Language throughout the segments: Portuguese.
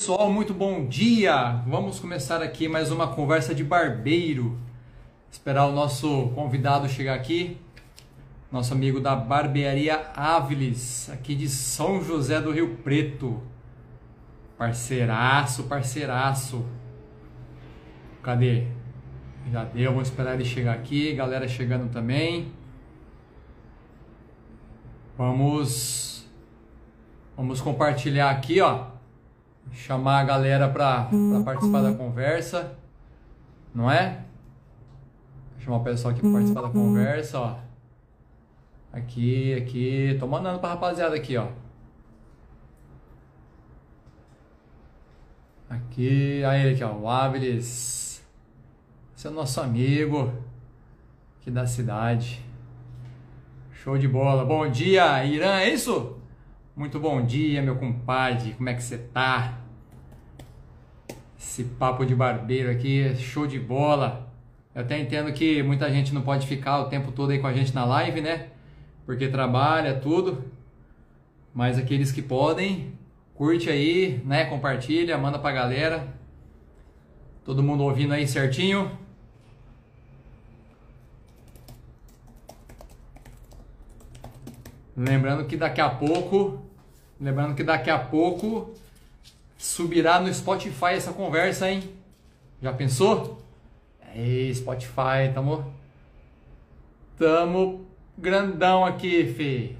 Pessoal, muito bom dia! Vamos começar aqui mais uma conversa de barbeiro. Esperar o nosso convidado chegar aqui, nosso amigo da Barbearia Áviles, aqui de São José do Rio Preto. Parceiraço, parceiraço. Cadê? Já deu, vamos esperar ele chegar aqui, galera chegando também. Vamos Vamos compartilhar aqui, ó chamar a galera para participar da conversa, não é? Vou chamar o pessoal aqui para participar da conversa, ó. Aqui, aqui, tô mandando pra rapaziada aqui, ó. Aqui, aí ele aqui, ó, o Áviles. Esse é o nosso amigo aqui da cidade. Show de bola. Bom dia, Irã, é isso? Muito bom dia, meu compadre. Como é que você tá? Esse papo de barbeiro aqui, show de bola. Eu até entendo que muita gente não pode ficar o tempo todo aí com a gente na live, né? Porque trabalha, tudo. Mas aqueles que podem, curte aí, né? Compartilha, manda pra galera. Todo mundo ouvindo aí certinho. Lembrando que daqui a pouco Lembrando que daqui a pouco subirá no Spotify essa conversa, hein? Já pensou? Aí, Spotify, tamo. Tamo grandão aqui, fi.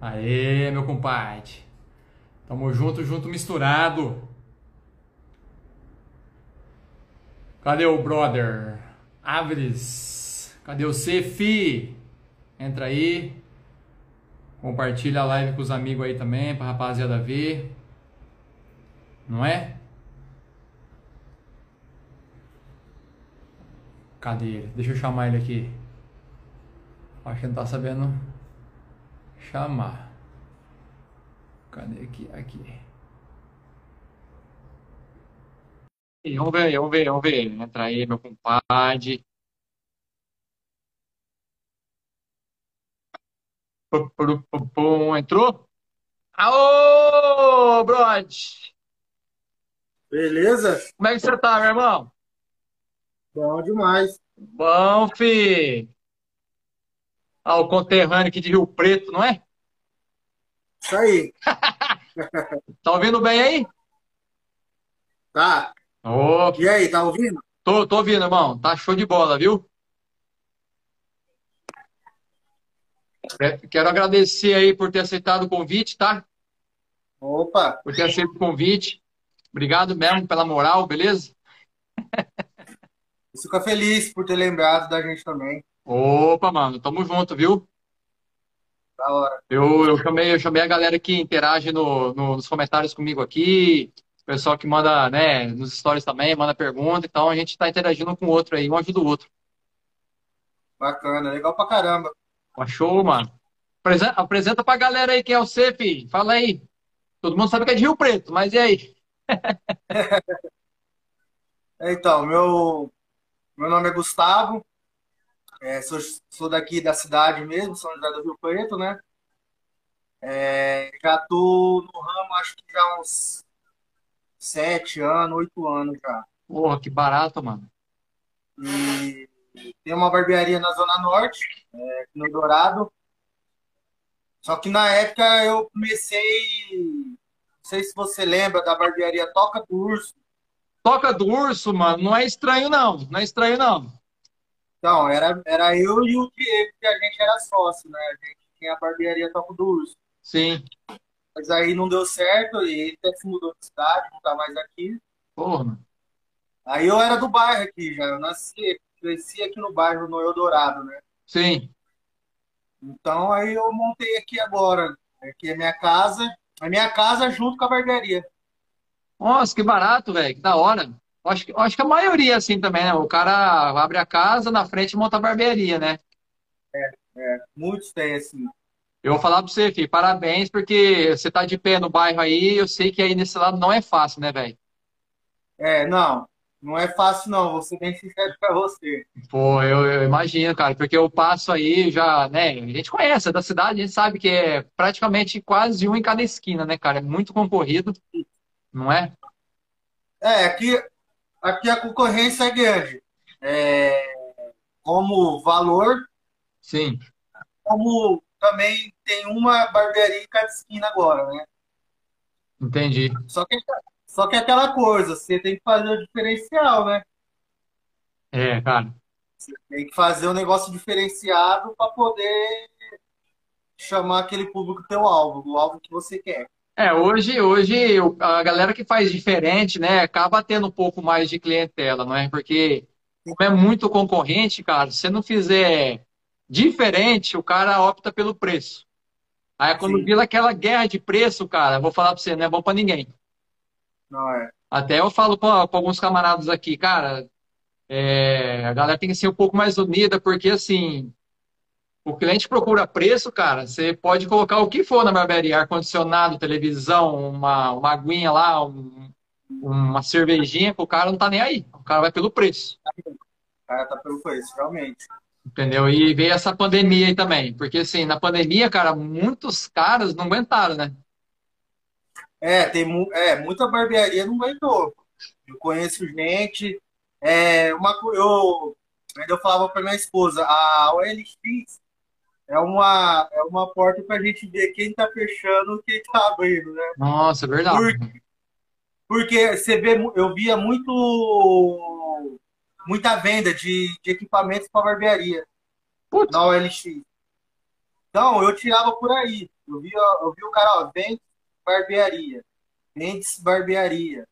Aê, meu compadre. Tamo junto, junto, misturado. Cadê o brother? Aves. Cadê o Cefi? Entra aí. Compartilha a live com os amigos aí também, pra rapaziada ver. Não é? Cadê ele? Deixa eu chamar ele aqui. Acho que não tá sabendo chamar. Cadê aqui? Aqui. Vamos ver, vamos ver, vamos ver. Entra aí, meu compadre. Entrou? Aô, Brod! Beleza? Como é que você tá, meu irmão? Bom demais. Bom, fi. Ah, o conterrâneo aqui de Rio Preto, não é? Isso aí. Tá ouvindo bem aí? Tá. Ô, E aí, tá ouvindo? tô, tô ouvindo, irmão. Tá show de bola, viu? Quero agradecer aí por ter aceitado o convite, tá? Opa, Por ter aceito o convite. Obrigado mesmo pela moral, beleza? eu fico feliz por ter lembrado da gente também. Opa, mano, tamo junto, viu? Da hora. Eu, eu chamei, eu chamei a galera que interage no, no- nos comentários comigo aqui, o pessoal que manda, né, nos stories também, manda pergunta, então a gente tá interagindo um com o outro aí, um ajuda o outro. Bacana, legal pra caramba. Tá show, mano. Apresen- Apresenta pra galera aí quem é você, filho. Fala aí. Todo mundo sabe que é de Rio Preto, mas e aí? Então, meu, meu nome é Gustavo, é, sou, sou daqui da cidade mesmo, São José do Rio Preto, né? É, já tô no ramo, acho que já uns sete anos, oito anos já. Porra, que barato, mano. E tem uma barbearia na Zona Norte, é, no Dourado. Só que na época eu comecei, não sei se você lembra da barbearia Toca do Urso. Toca do urso, mano, não é estranho não, não é estranho não. Então, era, era eu e o Diego, que a gente era sócio, né? A gente tinha a barbearia Toca do Urso. Sim. Mas aí não deu certo e ele até se mudou de cidade, não tá mais aqui. Porra. Aí eu era do bairro aqui já, eu nasci, cresci aqui no bairro, no Eldorado, né? Sim. Então aí eu montei aqui agora. Aqui é minha casa, a minha casa junto com a barbearia. Nossa, que barato, velho, que da hora. Acho que, acho que a maioria é assim também, né? O cara abre a casa, na frente monta a barbearia, né? Muitos têm assim. Eu vou falar pra você, filho, parabéns, porque você tá de pé no bairro aí, eu sei que aí nesse lado não é fácil, né, velho? É, não. Não é fácil, não. Vou ser bem sincero pra você. Pô, eu, eu imagino, cara, porque eu passo aí já, né? A gente conhece, é da cidade, a gente sabe que é praticamente quase um em cada esquina, né, cara? É muito concorrido, não é? É, aqui, aqui a concorrência é grande. É, como valor, Sim. como também tem uma barbearia em cada esquina agora, né? Entendi. Só que, só que é aquela coisa, você tem que fazer o diferencial, né? É, cara. Você tem que fazer um negócio diferenciado para poder chamar aquele público teu alvo, o alvo que você quer. É, hoje, hoje a galera que faz diferente, né, acaba tendo um pouco mais de clientela, não é? Porque como é muito concorrente, cara, se você não fizer diferente, o cara opta pelo preço. Aí quando Sim, vira aquela guerra de preço, cara, vou falar pra você, não é bom pra ninguém. Não é. Até eu falo com, com alguns camaradas aqui, cara, é, a galera tem que ser um pouco mais unida, porque assim, o cliente procura preço, cara, você pode colocar o que for na barbearia, ar-condicionado, televisão, uma, uma aguinha lá, um- uma cervejinha, o cara não tá nem aí. O cara vai pelo preço, O cara tá pelo preço, realmente. entendeu? E veio essa pandemia aí também, porque assim, na pandemia, cara, muitos caras não aguentaram, né? É, tem mu- é, muita barbearia não aguentou. Eu conheço gente. É, uma, eu, eu falava para minha esposa, a OLX é uma, é uma porta para a gente ver quem tá fechando e quem tá abrindo, né? Nossa, é verdade. porque você vê, eu via muito, muita venda de, de equipamentos para barbearia Putz, na OLX. Então, eu tirava por aí. Eu via, eu vi o cara, ó, vende barbearia, vende barbearia,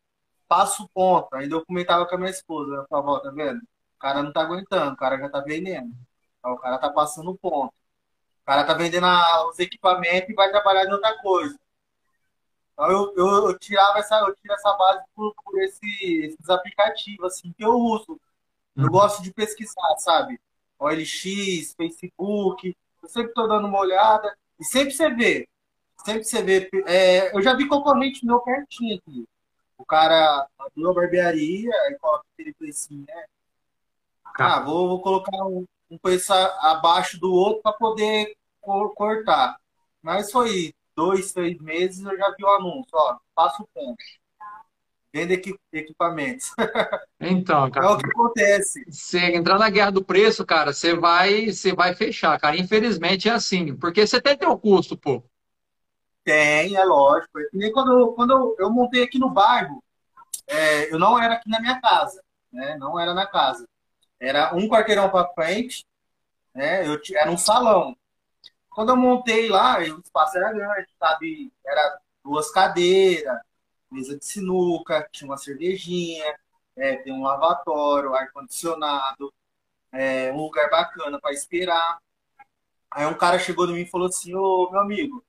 passo ponta. Ainda eu comentava com a minha esposa, eu falava, ó, tá vendo? O cara não tá aguentando, o cara já tá vendendo. O cara tá passando ponto. O cara tá vendendo os equipamentos e vai trabalhar em outra coisa. Então, eu, eu, eu tirava essa, eu tiro essa base por, por esse- esses aplicativos, assim, que eu uso. Eu gosto de pesquisar, sabe? OLX, Facebook, eu sempre estou dando uma olhada. E sempre você vê, sempre você vê. é, eu já vi concorrente meu pertinho aqui. O cara abriu a barbearia, aí coloca aquele precinho, né? Ah, vou, vou colocar um, um preço abaixo do outro para poder co- cortar. Mas foi dois, três meses, eu já vi o anúncio, ó, passa o ponto. Venda equi- equipamentos. então, É cara, o que acontece. você entrar na guerra do preço, cara, você vai, você vai fechar, cara. Infelizmente é assim, porque você tem teu custo, pô. Tem, é lógico. É nem quando, quando eu, montei aqui no bairro, é, eu não era aqui na minha casa, né? Não era na casa. Era um quarteirão para frente, né? Eu, era um salão. Quando eu montei lá, o espaço era grande, sabe? Era duas cadeiras, mesa de sinuca, tinha uma cervejinha, é, tem um lavatório, ar-condicionado, é, um lugar bacana para esperar. Aí um cara chegou em mim e falou assim, ô meu amigo,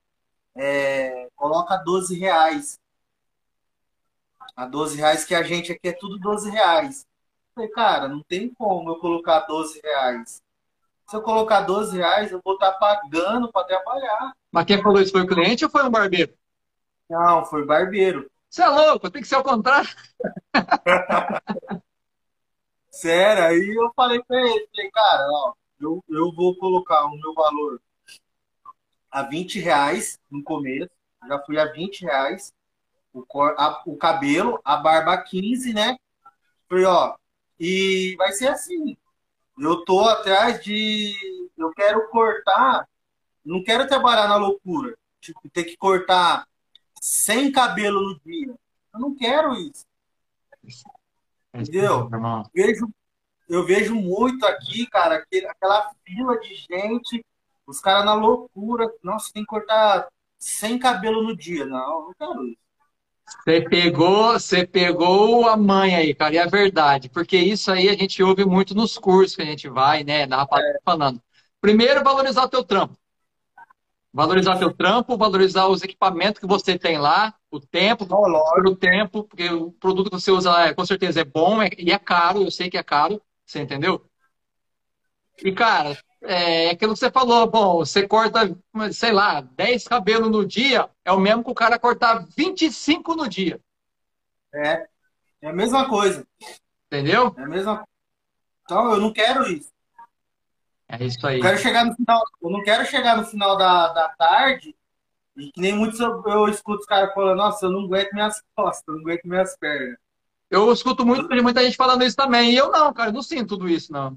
é, coloca 12 reais. A 12 reais que a gente aqui é tudo 12 reais. Falei, cara, não tem como eu colocar 12 reais. Se eu colocar 12 reais, eu vou estar pagando para trabalhar. Mas quem falou isso foi o cliente ou foi um barbeiro? Não, foi barbeiro. Você é louco, tem que ser ao contrário. Sério, aí eu falei pra ele, falei, cara, ó, eu, eu vou colocar o meu valor a 20 reais no começo, já fui a 20 reais, o, cor- a- o cabelo, a barba a 15, né? Falei, ó, e vai ser assim, eu tô atrás de, eu quero cortar, não quero trabalhar na loucura, tipo, ter que cortar 100 cabelo no dia, eu não quero isso, entendeu? Vejo, eu vejo muito aqui, cara, aquela fila de gente, os caras na loucura. Nossa, tem que cortar 100 cabelo no dia. Não, não quero isso. Você pegou, você pegou a mãe aí, cara, e é verdade, porque isso aí a gente ouve muito nos cursos que a gente vai, né, da rapaziada falando. Primeiro, valorizar o teu trampo. Valorizar teu trampo, valorizar os equipamentos que você tem lá, o tempo, Não, lógico. pelo tempo, porque o produto que você usa lá, é, com certeza é bom é- e é caro, eu sei que é caro, você entendeu? E, cara, é aquilo que você falou, bom, você corta, sei lá, 10 cabelos no dia, é o mesmo que o cara cortar 25 no dia. É, é a mesma coisa. Entendeu? É a mesma Então eu não quero isso. É isso aí. Eu quero chegar no final, eu não quero chegar no final da, da tarde e que nem muitos eu, eu escuto os caras falando, nossa, eu não aguento minhas costas, eu não aguento minhas pernas. Eu escuto muito de muita gente falando isso também. E eu não, cara, eu não sinto tudo isso, não.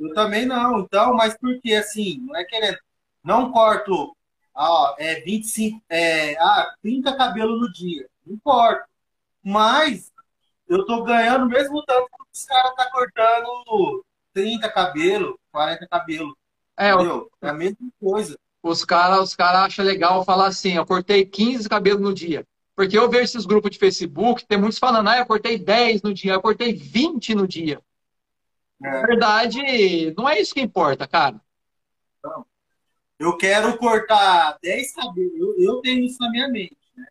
Eu também não, então, mas porque assim, não é querendo. Não corto ó, é 25, é, ah, 30 cabelos no dia. Não corto. Mas eu tô ganhando mesmo tanto que os caras tá cortando 30 cabelos, 40 cabelos. É, entendeu? É a mesma coisa. Os caras os cara acham legal falar assim, eu cortei 15 cabelos no dia. Porque eu vejo esses grupos de Facebook, tem muitos falando, ah, eu cortei 10 no dia, eu cortei 20 no dia. É. Na verdade, não é isso que importa, cara. Não. Eu quero cortar 10 cabelos, eu, eu tenho isso na minha mente, né?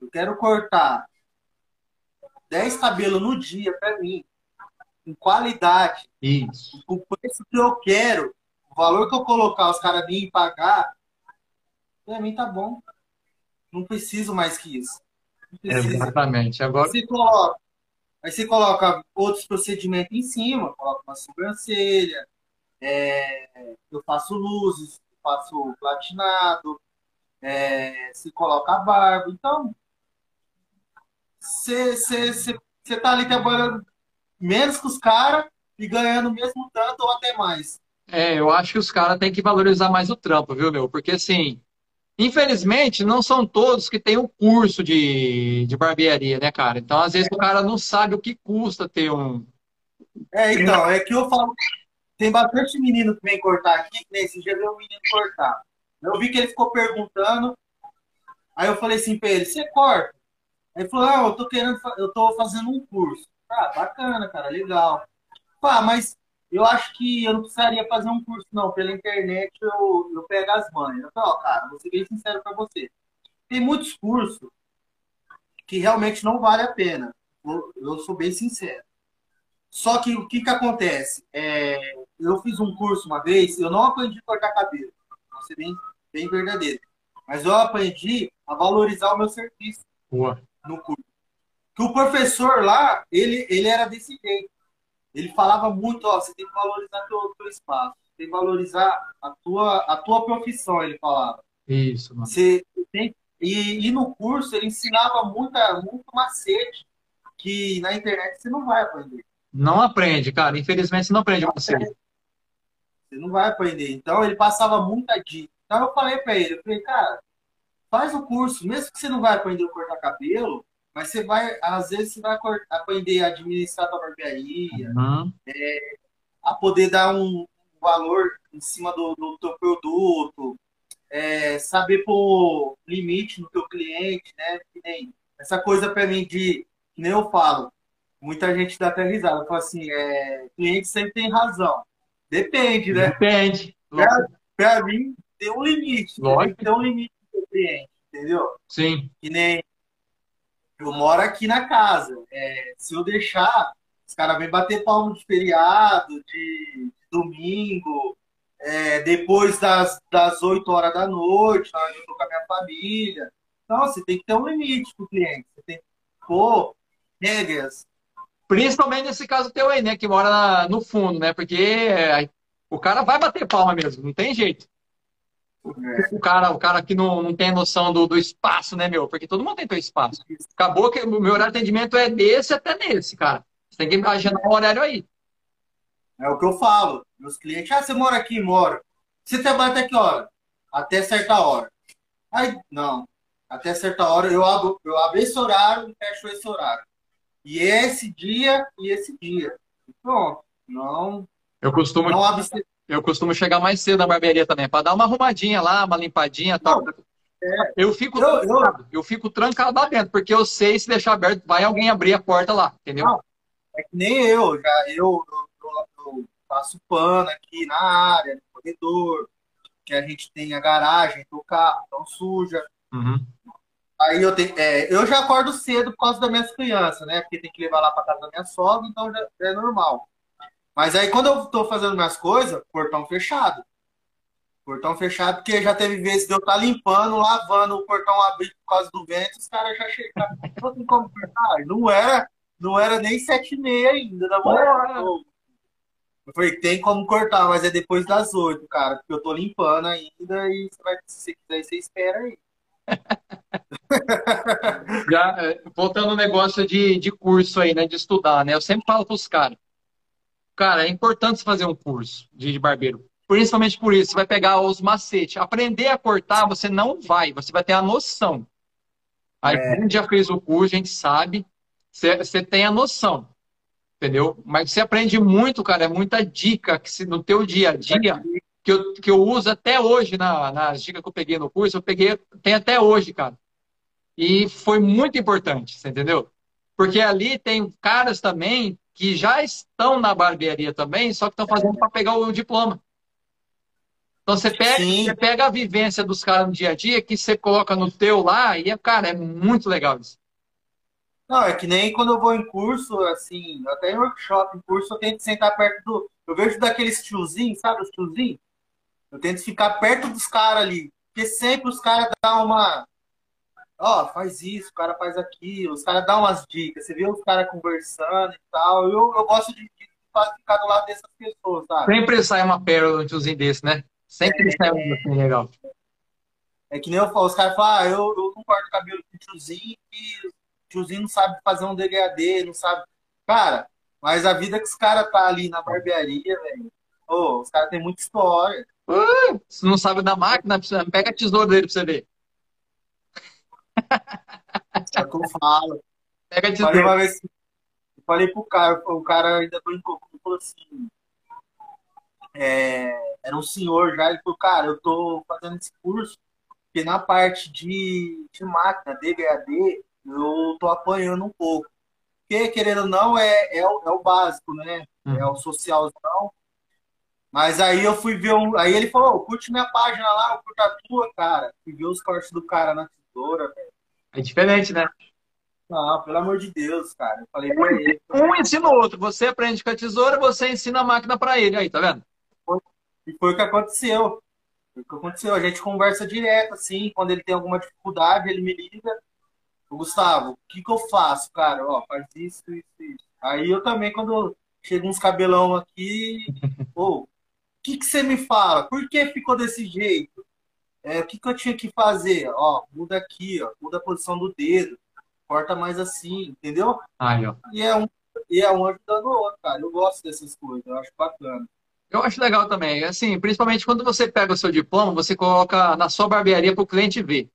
Eu quero cortar 10 cabelos no dia para mim, com qualidade, isso. com o preço que eu quero, o valor que eu colocar, os caras virem pagar, para mim tá bom. Não preciso mais que isso. Exatamente. Agora... Você coloca, aí você coloca outros procedimentos em cima, coloca uma sobrancelha, é, eu faço luzes, eu faço platinado, é, se coloca a barba. Então, você está ali trabalhando menos que os caras e ganhando mesmo tanto ou até mais. É, eu acho que os caras têm que valorizar mais o trampo, viu, meu? Porque assim, Infelizmente, não são todos que têm um curso de, de barbearia, né, cara? Então, às vezes, o cara não sabe o que custa ter um. É, então, é que eu falo. Tem bastante menino que vem cortar aqui, que nem esse dia veio um menino cortar. Eu vi que ele ficou perguntando. Aí eu falei assim pra ele: você corta? Aí ele falou: ah, eu tô querendo, eu tô fazendo um curso. Ah, bacana, cara, legal. Ah, mas eu acho que eu não precisaria fazer um curso, não. Pela internet eu, eu pego as manhas. Eu falo, ó, cara, vou ser bem sincero para você. Tem muitos cursos que realmente não vale a pena. Eu, eu sou bem sincero. Só que o que, que acontece? É, eu fiz um curso uma vez, eu não aprendi a cortar cabelo. Vou ser bem, bem verdadeiro. Mas eu aprendi a valorizar o meu serviço Boa. no curso. Que o professor lá, ele, ele era desse jeito ele falava muito, ó, você tem que valorizar teu, teu espaço, tem que valorizar a tua, a tua profissão, ele falava. Isso, mano. Você tem, e, e no curso ele ensinava muita, muito macete que na internet você não vai aprender. Não aprende, cara. Infelizmente você não aprende não você. Você não vai aprender. Então ele passava muita dica. Então eu falei para ele, eu falei, cara, faz o curso, mesmo que você não vai aprender a cortar cabelo, mas você vai, às vezes, você vai aprender a administrar a barbearia, uhum. é, a poder dar um valor em cima do, do teu produto, é, saber pôr limite no teu cliente, né? Essa coisa para mim de, que nem eu falo, muita gente dá até risada, fala assim, é, cliente sempre tem razão. Depende, né? Depende. Para mim, tem um limite. Tem um limite do cliente, entendeu? Sim. Que nem eu moro aqui na casa. É, se eu deixar, os caras vêm bater palmo de feriado, de, domingo, é, depois das, das 8 horas da noite, na hora eu tô com a minha família. Então, você tem que ter um limite pro cliente. Você tem que pôr regras. Principalmente nesse caso teu aí, né? Que mora no fundo, né? Porque é, o cara vai bater palma mesmo, não tem jeito. O cara, o cara que não, não tem noção do, do espaço, né, meu? Porque todo mundo tem seu espaço. Acabou que o meu horário de atendimento é desse até nesse, cara. Você tem que agendar um horário aí. É o que eu falo. Meus clientes, ah, você mora aqui, mora. Você trabalha até que hora? Até certa hora. Aí, não. Até certa hora eu abro, eu abro esse horário e fecho esse horário. E esse dia e esse dia. Pronto. Não. Eu costumo. Não abre eu costumo chegar mais cedo na barbearia também, para dar uma arrumadinha lá, uma limpadinha tal. É, eu fico eu, trancado, eu... eu... fico trancado lá dentro, porque eu sei se deixar aberto, vai alguém abrir a porta lá, entendeu? Não, é que nem eu, já eu, eu, passo pano aqui na área, no corredor, que a gente tem a garagem, o carro, então suja. Uhum. Aí eu tenho, é, eu já acordo cedo por causa das minhas crianças, né? Porque tem que levar lá para casa da minha sogra, então já é normal. Mas aí quando eu tô fazendo minhas coisas, portão fechado. Portão fechado, porque já teve vezes de eu estar tá limpando, lavando, o portão abrido por causa do vento, os caras já chegaram. Não tem como cortar. Não era, não era nem sete e meia ainda da manhã. Eu falei, tem como cortar, mas é depois das oito, cara, porque eu tô limpando ainda e você vai, se você quiser, você espera aí. Já, é, voltando ao negócio de, de curso aí, né, de estudar, né, eu sempre falo pros caras, cara, é importante fazer um curso de, barbeiro, principalmente por isso, você vai pegar os macetes, aprender a cortar, você não vai, você vai ter a noção. Aí, é. quem já fez o curso, a gente sabe, você, você tem a noção entendeu? Mas você aprende muito, cara, é muita dica que se, no teu dia a dia que eu, que eu uso até hoje na, nas dicas que eu peguei no curso, eu peguei, tem até hoje, cara. E foi muito importante, você entendeu? Porque ali tem caras também que já estão na barbearia também, só que estão fazendo para pegar o diploma. Então você pega, você pega a vivência dos caras no dia a dia que você coloca no teu lá e, cara, é muito legal isso. Não, é que nem quando eu vou em curso, assim, até em workshop, em curso, eu tento sentar perto do. Eu vejo daqueles tiozinhos, sabe, os tiozinhos? Eu tento ficar perto dos caras ali. Porque sempre os caras dão uma. Ó, oh, faz isso, o cara faz aquilo, os caras dão umas dicas. Você vê os caras conversando e tal. Eu, eu gosto de, de ficar do lado dessas pessoas, sabe? Sempre sai uma pérola um tiozinho desse, né? Sempre é, sai um assim legal. É que nem eu falo, os caras falam, ah, eu, eu não corto cabelo com tiozinho e tiozinho não sabe fazer um degradê, não sabe. Cara, mas a vida que os caras tá ali na barbearia, velho. Oh, os caras têm muita história. Uh, se não sabe da máquina, pega a tesoura dele pra você ver. É o que eu falo. Pega tesoura. Falei uma vez, eu falei pro cara, o cara ainda brincou comigo, falou assim. É, era um senhor já, ele falou, cara, eu tô fazendo esse curso, porque na parte de, de máquina, degradê, eu tô apanhando um pouco. Porque, querendo ou não, é, é, o, é o básico, né? Uhum. É o socialzão. Mas aí eu fui ver um. Aí ele falou, curte minha página lá, eu curto a tua, cara. Fui ver os cortes do cara na tesoura, velho. É diferente, né? Não, pelo amor de Deus, cara. Eu falei pra ele. Um ensina o outro. Você aprende com a tesoura, você ensina a máquina pra ele. Aí, tá vendo? E foi o que aconteceu. Foi o que aconteceu. A gente conversa direto, assim. Quando ele tem alguma dificuldade, ele me liga. Gustavo, o que, que eu faço, cara? Ó, faz isso, isso, isso. Aí eu também, quando chega uns cabelão aqui, o que, que você me fala? Por que ficou desse jeito? É, o que, que eu tinha que fazer? Ó, muda aqui, ó, muda a posição do dedo, corta mais assim, entendeu? Aí, ó. E é um, e é um ajudando o outro, cara. Eu gosto dessas coisas, eu acho bacana. Eu acho legal também. Assim, principalmente quando você pega o seu diploma, você coloca na sua barbearia para o cliente ver.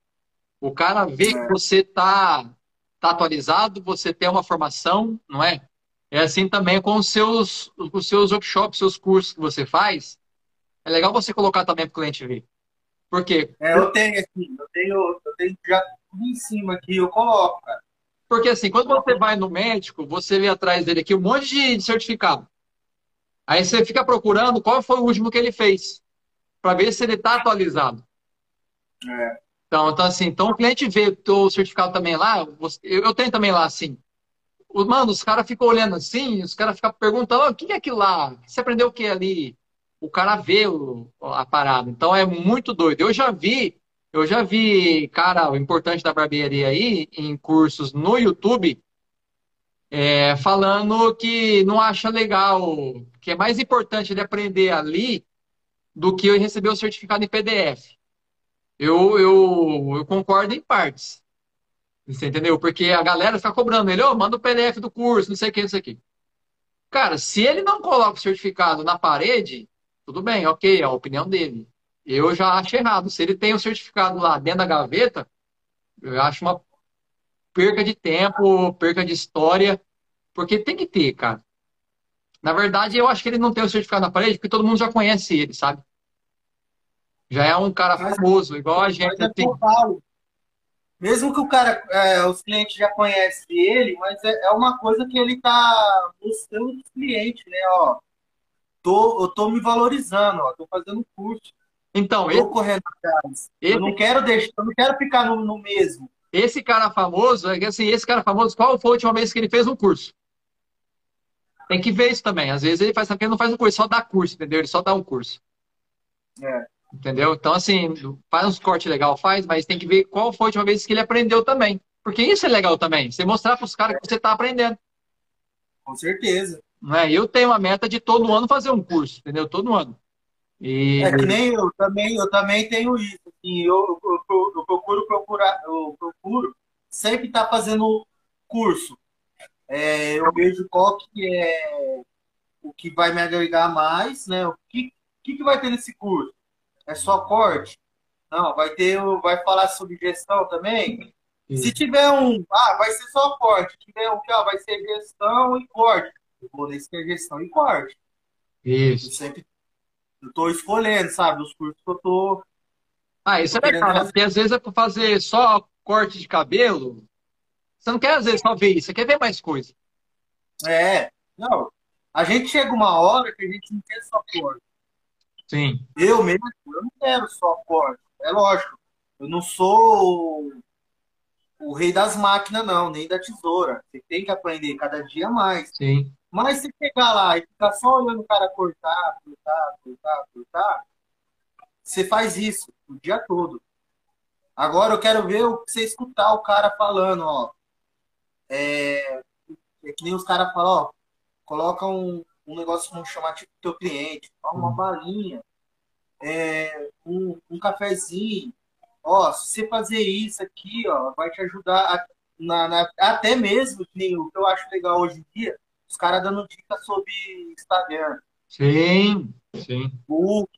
O cara vê que você está tá atualizado, você tem uma formação, não é? É assim também com os seus, os seus workshops, seus cursos que você faz. É legal você colocar também para o cliente ver. Por quê? É, eu tenho assim, eu tenho, eu tenho já tudo em cima aqui, eu coloco, cara. Porque assim, quando você vai no médico, você vê atrás dele aqui um monte de certificado. Aí você fica procurando qual foi o último que ele fez, para ver se ele está atualizado. É. Então, então, assim, então o cliente vê o certificado também lá, eu, eu tenho também lá assim. Mano, os caras ficam olhando assim, os caras ficam perguntando, o que é aquilo lá? Você aprendeu o que ali? O cara vê o, a parada. Então é muito doido. Eu já vi, eu já vi, cara, o importante da barbearia aí, em cursos no YouTube, é, falando que não acha legal, que é mais importante ele aprender ali do que eu receber o certificado em PDF eu, eu, eu concordo em partes. Você entendeu? Porque a galera fica cobrando ele, ô, oh, manda o PDF do curso, não sei o que, não sei o que. Cara, se ele não coloca o certificado na parede, tudo bem, ok, é a opinião dele. Eu já acho errado. Se ele tem o certificado lá dentro da gaveta, eu acho uma perca de tempo, perca de história, porque tem que ter, cara. Na verdade, eu acho que ele não tem o certificado na parede porque todo mundo já conhece ele, sabe? Já é um cara mas, famoso, igual a gente. É tem. Mesmo que o cara, é, os clientes já conhecem ele, mas é, é uma coisa que ele tá mostrando os clientes, né? Ó, tô, eu tô me valorizando, ó, tô fazendo curso. Então, esse, correndo atrás. Esse, eu não quero deixar, eu não quero ficar no, no mesmo. Esse cara famoso, é assim, esse cara famoso, qual foi a última vez que ele fez um curso? Tem que ver isso também. Às vezes ele faz, ele não faz um curso, só dá curso, entendeu? Ele só dá um curso. É. Entendeu? Então, assim, faz uns cortes legal, faz, mas tem que ver qual foi a última vez que ele aprendeu também. Porque isso é legal também. Você mostrar para os caras que você está aprendendo. Com certeza. Né? Eu tenho uma meta de todo ano fazer um curso, entendeu? Todo ano. E... É que nem eu também, eu também tenho isso. Assim, eu, eu, eu, eu procuro procurar, eu procuro sempre estar tá fazendo curso. É, eu vejo qual que é o que vai me agregar mais, né? O que, que, que vai ter nesse curso? É só corte? Não, vai ter, vai falar sobre gestão também. Se tiver um, ah, vai ser só corte. Se tiver um que ó, vai ser gestão e corte. Eu nesse que é gestão e corte. Isso. Eu sempre estou escolhendo, sabe, os cursos que eu tô. Ah, isso é legal, porque às vezes é para fazer só corte de cabelo. Você não quer às vezes só ver isso, você quer ver mais coisa. É, não. A gente chega uma hora que a gente não quer só corte. Sim. Eu mesmo, eu não quero só corte. É lógico. Eu não sou o rei das máquinas, não, nem da tesoura. Você tem que aprender cada dia mais. Sim. Mas se pegar lá e ficar só olhando o cara cortar, cortar, cortar, cortar, você faz isso o dia todo. Agora eu quero ver você escutar o cara falando, ó. É, é que nem os caras falam, ó, coloca um, um negócio como chamativo do teu cliente, uma uhum. balinha, é, um, um cafezinho, ó, se você fazer isso aqui, ó, vai te ajudar a, na, na, até mesmo, o que eu acho legal hoje em dia, os caras dando dicas sobre Instagram. Sim, sim. Book.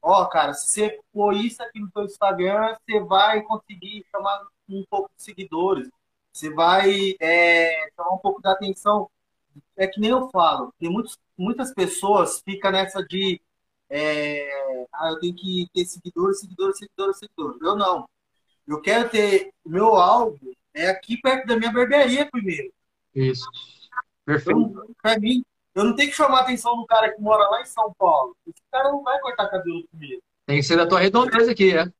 Ó, cara, se você pôr isso aqui no seu Instagram, você vai conseguir chamar um pouco de seguidores. Você vai é, chamar um pouco da atenção. É que nem eu falo, tem muitos, muitas pessoas ficam nessa de é, ah, eu tenho que ter seguidores, seguidores, seguidores, seguidores. Eu não. Eu quero ter o meu alvo é aqui perto da minha barbearia primeiro. Isso. Perfeito. Para mim, eu não tenho que chamar a atenção do cara que mora lá em São Paulo. Esse cara não vai cortar cabelo comigo. Tem que ser da tua redondeza aqui, é?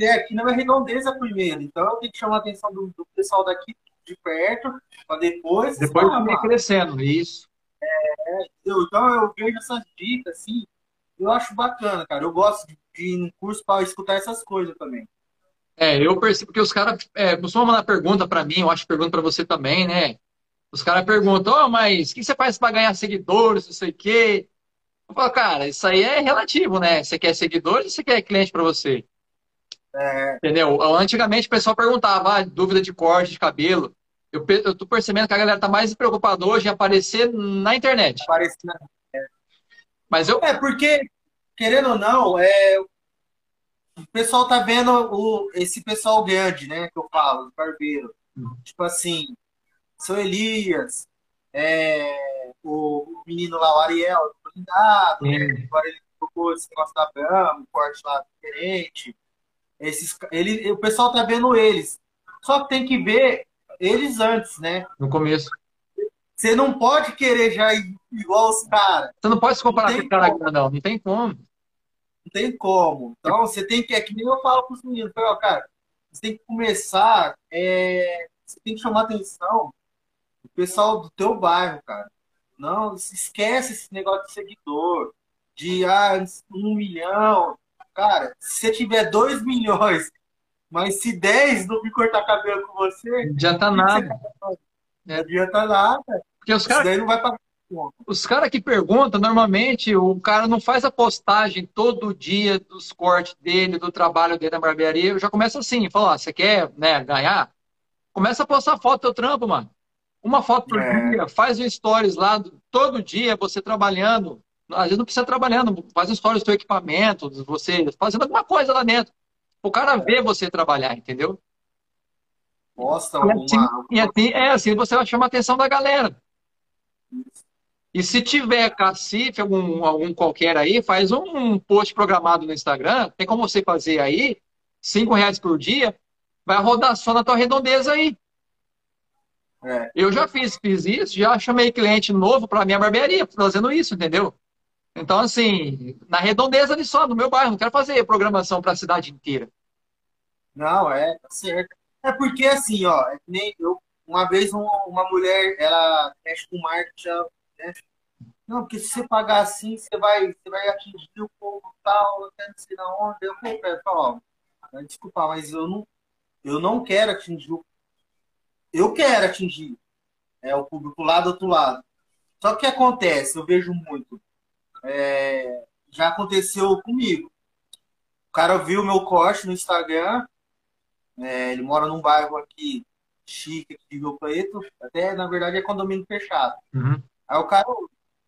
É, aqui na minha redondeza primeiro. Então eu tenho que chamar a atenção do, do pessoal daqui de perto, para depois. Depois ah, crescendo, isso. É, então eu vejo essas dicas, assim, eu acho bacana, cara. Eu gosto de, de ir curso para escutar essas coisas também. É, eu percebo que os caras é, costumam mandar pergunta para mim, eu acho pergunta para você também, né? Os caras perguntam, oh, mas o que você faz para ganhar seguidores, não sei o quê? Eu falo, cara, isso aí é relativo, né? Você quer seguidores ou você quer cliente para você? É... Entendeu? Antigamente o pessoal perguntava, ah, dúvida de corte de cabelo. Eu, eu tô percebendo que a galera tá mais preocupada hoje em aparecer na internet. Aparecer na mas eu... É, porque, querendo ou não, é, o pessoal tá vendo o, esse pessoal grande, né, que eu falo, barbeiro. Hum. Tipo assim, seu Elias, é, o, menino lá, o Ariel, do blindado, né, agora ele colocou esse negócio da Brahma, um corte lá diferente. Esses, ele, o pessoal tá vendo eles. Só que tem que ver eles antes, né? No começo. Você não pode querer já ir igual os caras. Você não pode se comparar com o cara não. Não tem como. Não tem como. Então, você tem que... É que nem eu falo para os meninos. Ó, cara, você tem que começar... É, você tem que chamar atenção pessoal do teu bairro, cara. Não, esquece esse negócio de seguidor. De, ah, um milhão. Cara, se você tiver dois milhões, mas se dez não me cortar cabelo com você... Não adianta nada. Você não adianta nada. Porque os caras. não vai pagar os caras que perguntam, normalmente o cara não faz a postagem todo dia dos cortes dele, do trabalho dele na barbearia. Eu já começo assim, falo, ah, você quer né, ganhar? Começa a postar foto do teu trampo, mano. Uma foto por é. dia, faz um stories lá, todo dia você trabalhando. Às vezes não precisa trabalhando, faz um stories do teu equipamento, você fazendo alguma coisa lá dentro. O cara vê você trabalhar, entendeu? posta alguma... E assim, e assim, é assim, você vai chamar a atenção da galera. E se tiver cacife, algum, algum qualquer aí, faz um post programado no Instagram, tem como você fazer aí, cinco reais por dia, vai rodar só na tua redondeza aí. É. Eu já fiz, fiz isso, já chamei cliente novo para minha barbearia fazendo isso, entendeu? Então, assim, na redondeza ali só, no meu bairro, não quero fazer programação para a cidade inteira. Não, é, tá certo. É porque assim, ó, é nem eu, uma vez uma mulher, ela mexe com marketing, né? Não, porque se você pagar assim, você vai, você vai atingir o povo tal, até não sei na onde. Eu falei ó, desculpa, mas eu não, eu não quero atingir o. Eu quero atingir. É o público lá do outro lado. Só que o que acontece, eu vejo muito. É, já aconteceu comigo. O cara viu meu corte no Instagram. É, ele mora num bairro aqui chique aqui de Rio Preto. Até, na verdade, é condomínio fechado. Uhum. Aí o cara,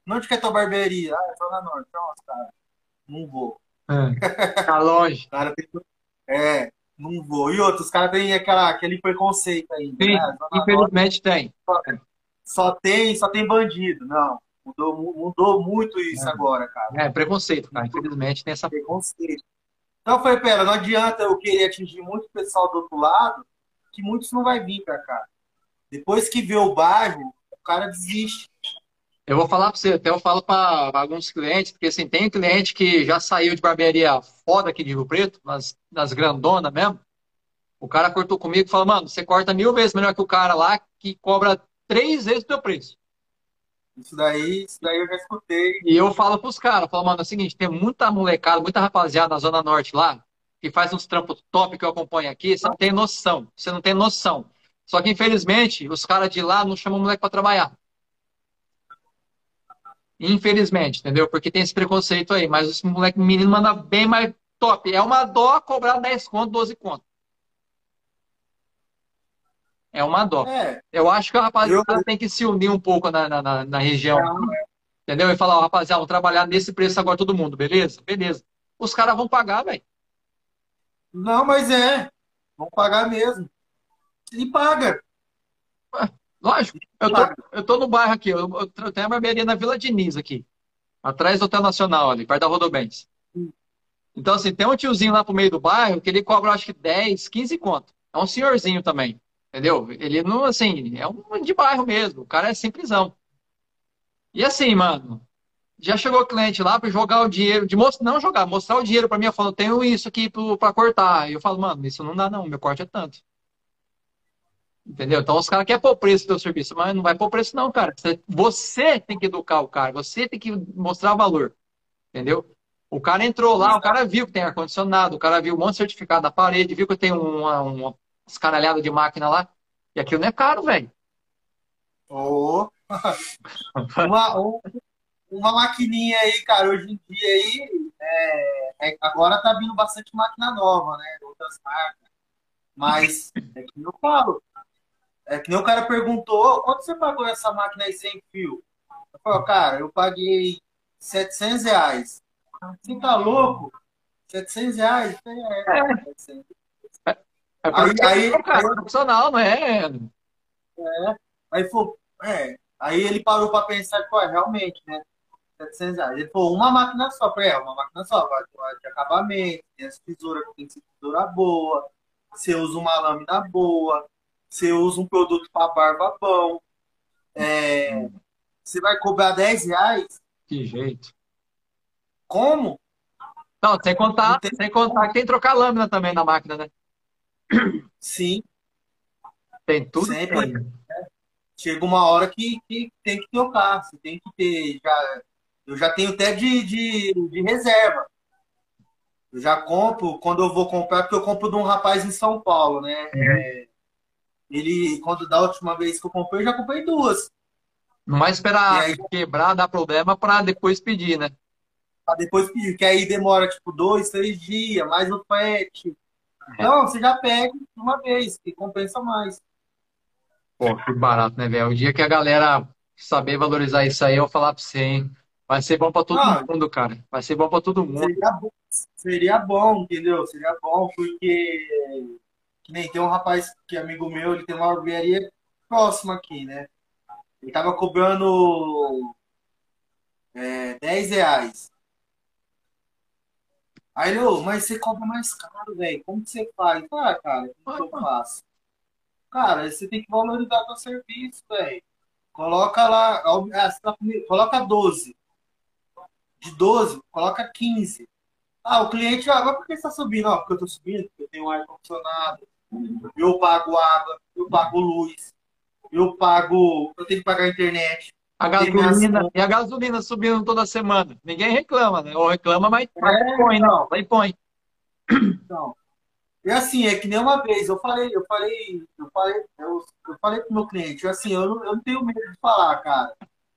onde que é tua barbearia? Ah, é Zona Norte. Nossa, cara, não vou. É. Tá longe. Cara, tem... É, não vou. E outros, os caras têm aquela, aquele preconceito ainda. Sim, né? Infelizmente tem. Norte só tem, só tem bandido. Não. Mudou, mudou muito isso É. agora, cara. É, preconceito, cara. Infelizmente tem essa. Preconceito. Então falei, pera, não adianta eu querer atingir muito pessoal do outro lado, que muitos não vai vir pra cá. Depois que vê o bairro, o cara desiste. Eu vou falar pra você, até eu falo para alguns clientes, porque assim, tem cliente que já saiu de barbearia foda aqui de Rio Preto, nas, nas grandonas mesmo. O cara cortou comigo e falou, mano, você corta mil vezes melhor que o cara lá que cobra três vezes o teu preço. Isso daí, isso daí eu já escutei. E eu falo pros caras, falo, mano, é o seguinte, tem muita molecada, muita rapaziada na Zona Norte lá, que faz uns trampos top que eu acompanho aqui, você não tem noção, você não tem noção. Só que, infelizmente, os caras de lá não chamam o moleque pra trabalhar. Infelizmente, entendeu? Porque tem esse preconceito aí, mas esse moleque menino manda bem mais top. É uma dó cobrar 10 conto, 12 conto. É uma dó. É, Eu acho que a rapaziada Eu- tem que se unir um pouco na, na, na- região. não, Entendeu? E falar, ó, rapaziada, vamos trabalhar nesse preço agora todo mundo, beleza? Beleza. Os caras vão pagar, velho. não, mas é. Vão pagar mesmo. E paga. Lógico. Eu tô, eu tô no bairro aqui, eu, eu tenho a barbearia na Vila Diniz aqui. Atrás do Hotel Nacional ali, perto da Rodobens. Então, assim, tem um tiozinho lá pro meio do bairro que ele cobra, acho que 10, 15 conto. É um senhorzinho também. Entendeu? Ele não, assim, é um de bairro mesmo. O cara é simplesão. E assim, mano, já chegou cliente lá para jogar o dinheiro, de mostrar, não jogar, mostrar o dinheiro para mim, eu falo, tenho isso aqui pra cortar. E eu falo, mano, isso não dá não, meu corte é tanto. Entendeu? Então os caras querem pôr preço do teu serviço, mas não vai pôr preço não, cara. Você, tem que educar o cara, você tem que mostrar valor. Entendeu? O cara entrou lá, o cara viu que tem ar-condicionado, o cara viu um monte de certificado na parede, viu que tem uma, uma escaralhada de máquina lá. E aquilo não é caro, velho. Ô. uma, um- uma maquininha aí, cara, hoje em dia aí, é, é- agora tá vindo bastante máquina nova, né? Outras marcas. Mas é que eu falo. É que nem o cara perguntou, quanto você pagou essa máquina aí sem fio? Eu falo, cara, eu paguei 700 reais. Você tá louco? 700 reais? É, é, 700. É Aí- porque aí- é cara, aí- profissional, não é? Aí falou, é. Aí ele parou pra pensar, pô, é, realmente, né? 700 reais. Ele falou, uma máquina só. Eu falei, é, uma máquina só, vai vai de acabamento, tem as tesouras que tem que ser tesoura boa, você usa uma lâmina boa, você usa um produto pra barba bom. É, você vai cobrar 10 reais? Que jeito. Como? Não, sem contar, Não tem- sem contar que tem que trocar lâmina também na máquina, né? Sim, Tem tudo. Sempre. tem. chega uma hora que, que tem que trocar, você tem que ter. Já, eu já tenho até de, de, de reserva. Eu já compro, quando eu vou comprar, porque eu compro de um rapaz em São Paulo, né? É, ele, quando da última vez que eu comprei, eu já comprei duas. Não vai esperar aí- quebrar, dar problema para depois pedir, né? Pra depois pedir, que aí demora tipo dois, três dias, mais o frete. Então, você já pega uma vez, que compensa mais. Pô, que barato, né, velho? O dia que a galera saber valorizar isso aí, eu vou falar pra você, hein? Vai ser bom pra todo Ah. mundo, cara. Vai ser bom pra todo mundo. Seria bom, seria bom, entendeu? Seria bom, porque que nem tem um rapaz que é amigo meu, ele tem uma barbearia próxima aqui, né? Ele tava cobrando é, 10 reais. Aí ele, mas você cobra mais caro, velho. Como que você faz? Ah, cara, como que eu faço? Cara, você tem que valorizar seu serviço, velho. Coloca lá, ah, tá coloca 12. De 12, coloca 15. Ah, o cliente, ah, mas por que você está subindo? Ah, porque eu tô subindo, porque eu tenho ar-condicionado, eu pago água, eu pago luz, eu pago, eu tenho que pagar a internet. A gasolina, minhas- e a gasolina subindo toda semana. Ninguém reclama, né? Ou reclama, mas mas É, põe, né? não. Vai e põe. Então, e assim, é que nem uma vez, eu falei, eu falei, eu falei, eu, eu Eu falei pro meu cliente, assim, eu não, eu não tenho medo de falar, cara.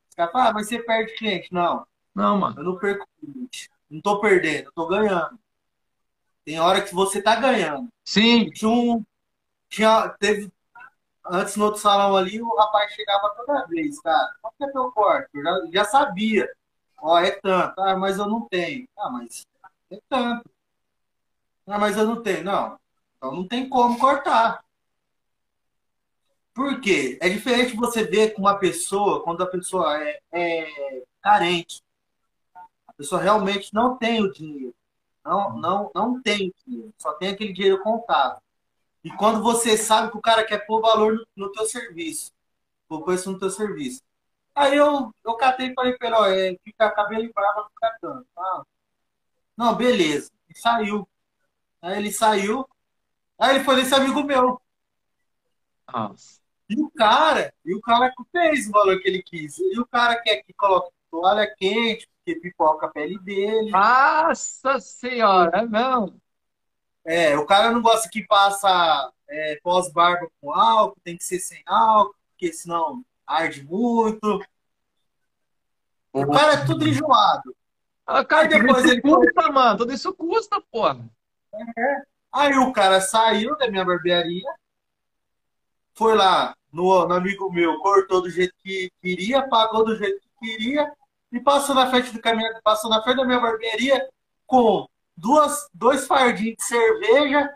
Os caras falam, ah, mas você perde cliente. Não. Não, mano. Eu não perco cliente. Não tô perdendo, eu tô ganhando. Tem hora que você tá ganhando. Sim. Tinha um. Tinha, teve. Antes no outro salão ali, o rapaz chegava toda vez, cara. Quanto que é teu corte? Eu já, já sabia. Ó, é tanto. Ah, mas eu não tenho. Ah, mas é tanto. Ah, mas eu não tenho. Não. Então não tem como cortar. Por quê? É diferente você ver com uma pessoa, quando a pessoa é, é carente. A pessoa realmente não tem o dinheiro. Não, não, não tem dinheiro. Só tem aquele dinheiro contado. E quando você sabe que o cara quer pôr valor no, no teu serviço, pôr preço no teu serviço. Aí eu, eu catei e falei para ele, é, fica cabelo bravo fica tanto. Ah, não, beleza. E saiu. Aí ele saiu. Aí ele foi nesse amigo meu. Nossa. E o cara, e o cara fez o valor que ele quis. E o cara quer que coloque toalha quente, porque pipoca a pele dele. Nossa senhora, é mesmo? É, o cara não gosta que passa é, pós-barba com álcool, tem que ser sem álcool, porque senão arde muito. O cara é tudo enjoado. Ah, cara, Aí depois ele custa, mano. Tudo isso custa, porra. Aí o cara saiu da minha barbearia, foi lá no, no amigo meu, cortou do jeito que queria, pagou do jeito que queria e passou na frente do caminhão, passou na frente da minha barbearia com duas, dois fardinhos de cerveja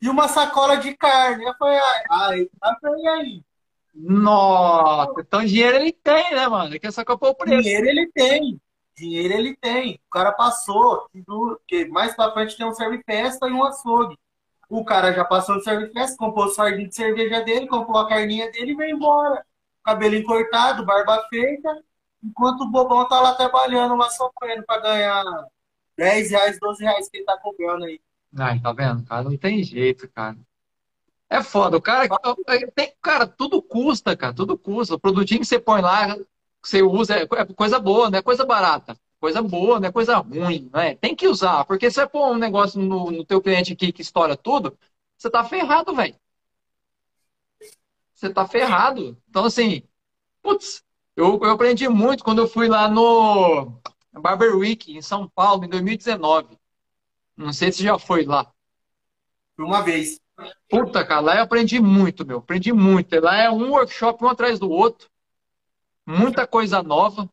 e uma sacola de carne. Eu falei, ai, ai, e aí? Nossa, então dinheiro ele tem, né, mano? Que é só comprar o preço. Dinheiro ele tem. Dinheiro ele tem. O cara passou. Porque mais pra frente tem um serve festa e um açougue. O cara já passou no serve festa, comprou o sardinho de cerveja dele, comprou a carninha dele e veio embora. Cabelo encortado, barba feita, enquanto o bobão tá lá trabalhando, lá sofrendo pra ganhar 10 reais, 12 reais que ele tá cobrando aí. Ai, tá vendo, cara? Não tem jeito, cara. É foda. O cara, tem, cara, tudo custa, cara. Tudo custa. O produtinho que você põe lá, que você usa, é coisa boa, não é coisa barata. Coisa boa, não é coisa ruim, né? Tem que usar, porque se você pôr um negócio no, no teu cliente aqui que estoura tudo, você tá ferrado, velho. Você tá ferrado. Então, assim, putz, eu, eu aprendi muito quando eu fui lá no Barber Week, em São Paulo, em 2019. Não sei se já foi lá. Uma vez. Puta, cara, lá eu aprendi muito, meu. Aprendi muito. Lá é um workshop um atrás do outro. Muita coisa nova.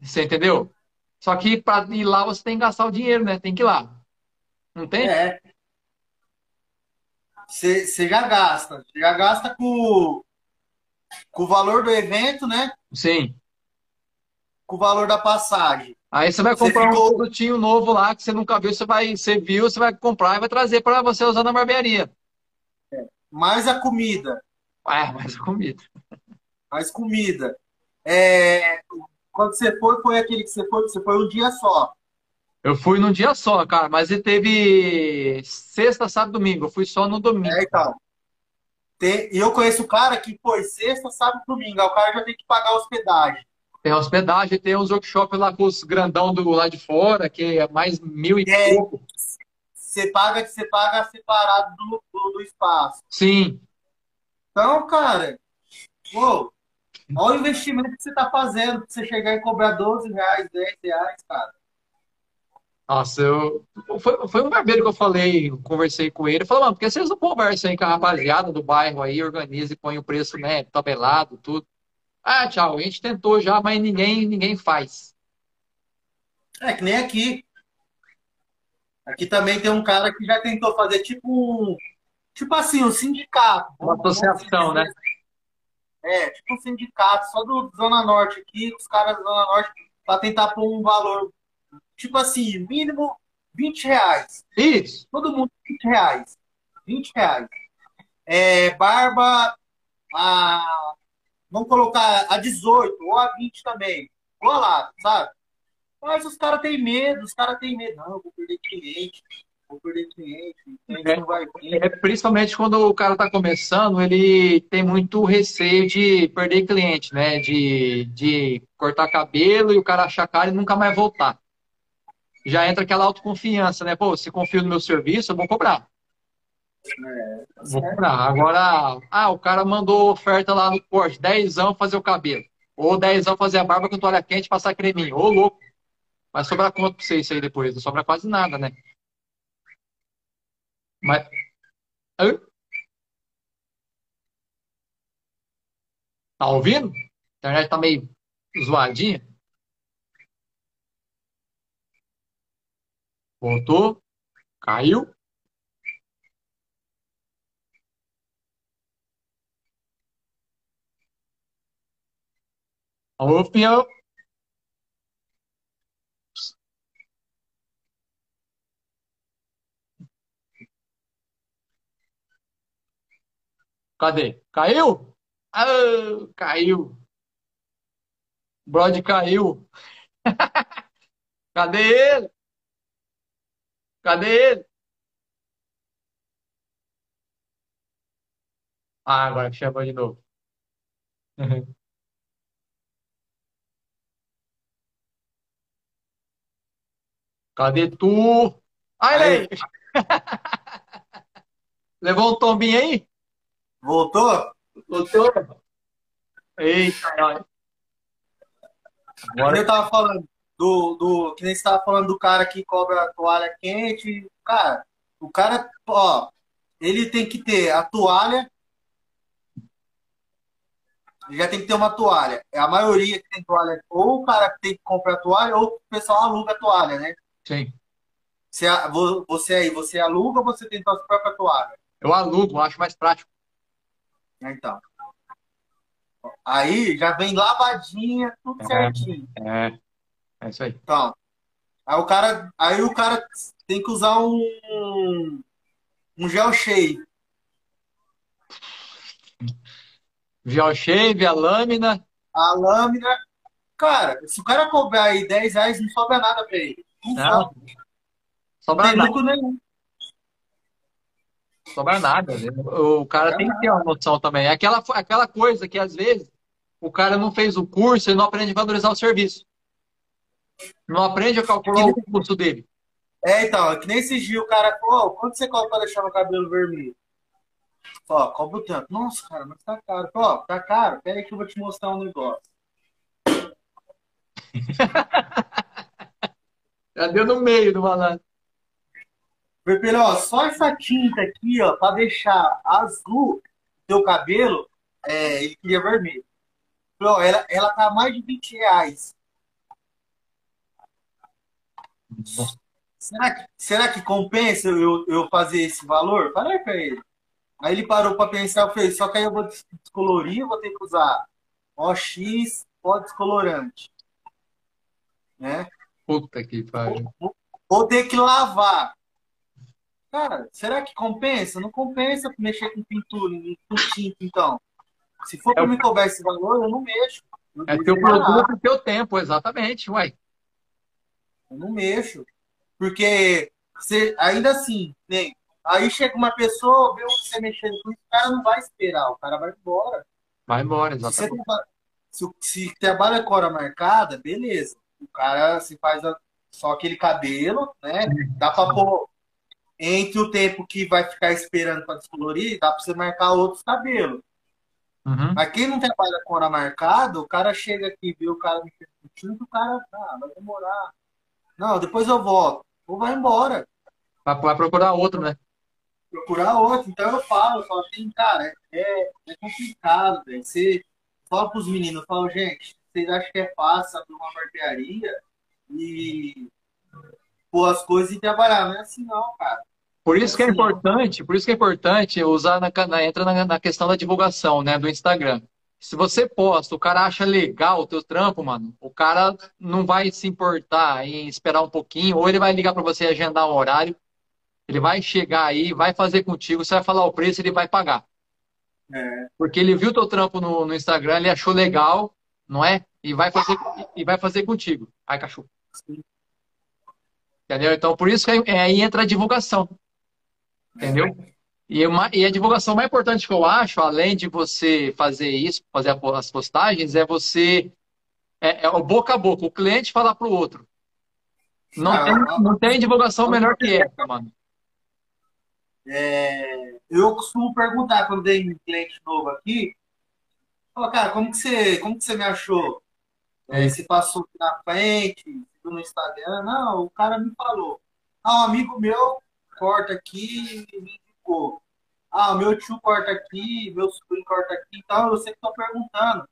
Você entendeu? Só que para ir lá você tem que gastar o dinheiro, né? Tem que ir lá. Não tem? É. Você já gasta. Você já gasta com, com o valor do evento, né? Sim. Com o valor da passagem. Aí você vai Você comprar ficou- um produtinho novo lá que você nunca viu, você vai, você viu, você vai comprar e vai trazer para você usar na barbearia. Mais a comida. Ah, mas comida. Mais comida. É, quando você foi, foi aquele que você foi, você foi um dia só. Eu fui num dia só, cara, mas ele teve sexta, sábado, domingo. Eu fui só no domingo. É, então. E eu conheço o cara que foi sexta, sábado, domingo. O cara já tem que pagar a hospedagem. Tem hospedagem, tem uns workshops lá com os grandão do lá de fora, que é mais mil e É. pouco. Você paga, você paga separado do, do, do espaço. Sim. Então, cara, pô, olha o investimento que você tá fazendo pra você chegar e cobrar 12 reais, 10 reais, cara. Nossa, eu. Foi, foi um barbeiro que eu falei, eu conversei com ele. Ele falou, mano, por que vocês não conversam aí com a rapaziada do bairro aí, organiza e põe o preço, né, tabelado, tudo. Ah, tchau, a gente tentou já, mas ninguém, ninguém faz. É que nem aqui. Aqui também tem um cara que já tentou fazer tipo um. Tipo assim, um sindicato. Uma associação, né? É, tipo um sindicato, só do Zona Norte aqui, os caras da Zona Norte, pra tentar pôr um valor, tipo assim, mínimo 20 reais. Isso. Todo mundo 20 reais. 20 reais. É, barba, a, vamos colocar a 18 ou a 20 também. Colado, sabe? Mas os caras têm medo, os caras têm medo. Não, vou perder cliente, vou perder cliente, cliente É. não vai vir. É, principalmente quando o cara tá começando, ele tem muito receio de perder cliente, né? De, de cortar cabelo e o cara achar cara e nunca mais voltar. Já entra aquela autoconfiança, né? Pô, se confio no meu serviço, eu vou cobrar. É, tá Vou comprar. Agora, ah, o cara mandou oferta lá no corte, 10 fazer o cabelo. Ou 10 fazer a barba com toalha quente e passar creminho. Ô, louco. Vai sobrar quanto pra você isso aí depois? Não sobra quase nada, né? Mas. Hã? Tá ouvindo? A internet tá meio zoadinha. Voltou. Caiu. Fiel. Cadê? Caiu? Ah, caiu. Brody caiu. Cadê ele? Cadê ele? Ah, agora que chamou de novo. Cadê tu? Ai, Aí, Lei! Levou um tombinho aí? voltou? Doutor? Eita, olha. Agora. eu tava falando do, do, que nem você tava falando do cara que cobra toalha quente. Cara, o cara, ó, ele tem que ter a toalha, ele já tem que ter uma toalha. É a maioria que tem toalha, ou o cara tem que comprar toalha, ou o pessoal aluga a toalha, né? Sim. Você, vo- você aí, você aluga ou você tem sua própria toalha? Eu alugo, acho mais prático. Né, Então, aí já vem lavadinha, tudo certinho. É, é isso aí. Então, aí o cara, aí o cara tem que usar um, um gel shave. Gel shave, a lâmina. A lâmina, cara, se o cara cobrar aí 10 reais, não sobra nada pra ele. Não Não, sobra, não tem nada. lucro nenhum. Sobra nada. né? O cara tem que ter uma noção também. É aquela, aquela coisa que às vezes o cara não fez o curso e não aprende a valorizar o serviço. Não aprende a calcular o custo dele. É, então, é que nem esses dias o cara falou, "Ô, quanto você cobra pra deixar meu cabelo vermelho? Ó, cobro tanto. Nossa, cara, mas tá caro. Ó, tá caro? Pera aí que eu vou te mostrar um negócio. Já deu no meio do malandro. Vermelho, ó, só essa tinta aqui, ó, pra deixar azul teu cabelo, é, ele queria vermelho. Falei, ó, ela, ela tá mais de 20 reais. Será que, será que compensa eu, eu fazer esse valor? Falei pra ele. Aí ele parou pra pensar, eu falei, só que aí eu vou des- descolorir, eu vou ter que usar OX, pó descolorante, né? Puta que pariu. Vou, vou ter que lavar. Cara, será que compensa? Não compensa mexer com pintura, com tinta, então. Se for É pra o- me cobrar esse valor, eu não mexo. É teu produto e teu tempo, exatamente, uai. Eu não mexo. Porque você, ainda assim, né? Aí chega uma pessoa, vê você mexendo com isso, o cara não vai esperar, o cara vai embora. Vai embora, Se você exatamente. traba- se, se trabalha com hora marcada, beleza. O cara se faz a- só aquele cabelo, né? Dá pra pôr entre o tempo que vai ficar esperando para descolorir, dá pra você marcar outros cabelos. Uhum. Mas quem não trabalha com hora marcada, o cara chega aqui, vê o cara mexendo com tinta, o cara, ah, vai demorar. Não, depois eu volto. Ou vai embora, Vai, procurar outro, né? procurar outro. Então eu falo, eu falo assim, cara, é, é complicado, velho. Você fala pros meninos, eu falo, gente, vocês acham que é fácil abrir uma barbearia e pôr as coisas e trabalhar? Não é assim não, cara. Por isso que é assim importante, por isso que é importante usar na, na- entra na, na questão da divulgação, né, do Instagram. Se você posta, o cara acha legal o teu trampo, mano, o cara não vai se importar em esperar um pouquinho, ou ele vai ligar para você e agendar um horário, ele vai chegar aí, vai fazer contigo, você vai falar o preço, ele vai pagar. É, Porque ele viu teu trampo no, no Instagram, ele achou legal, não é? E vai fazer, e vai fazer contigo. Ai, cachorro. sim. Entendeu? Então, por isso que aí, aí entra a divulgação. Entendeu? E, uma- e a divulgação mais importante que eu acho, além de você fazer isso, fazer as postagens, é você. É, é o boca a boca, o cliente falar pro outro. Não Ah, tem, não tem divulgação melhor que essa, mano. É, eu costumo perguntar quando tem um cliente novo aqui, fala, cara, como que você, como que você me achou? É, se passou aqui na frente, viu no Instagram? Não, o cara me falou. Ah, um amigo meu corta aqui e indicou. Ah, meu tio corta aqui, meu sobrinho corta aqui, então eu sei que tô perguntando.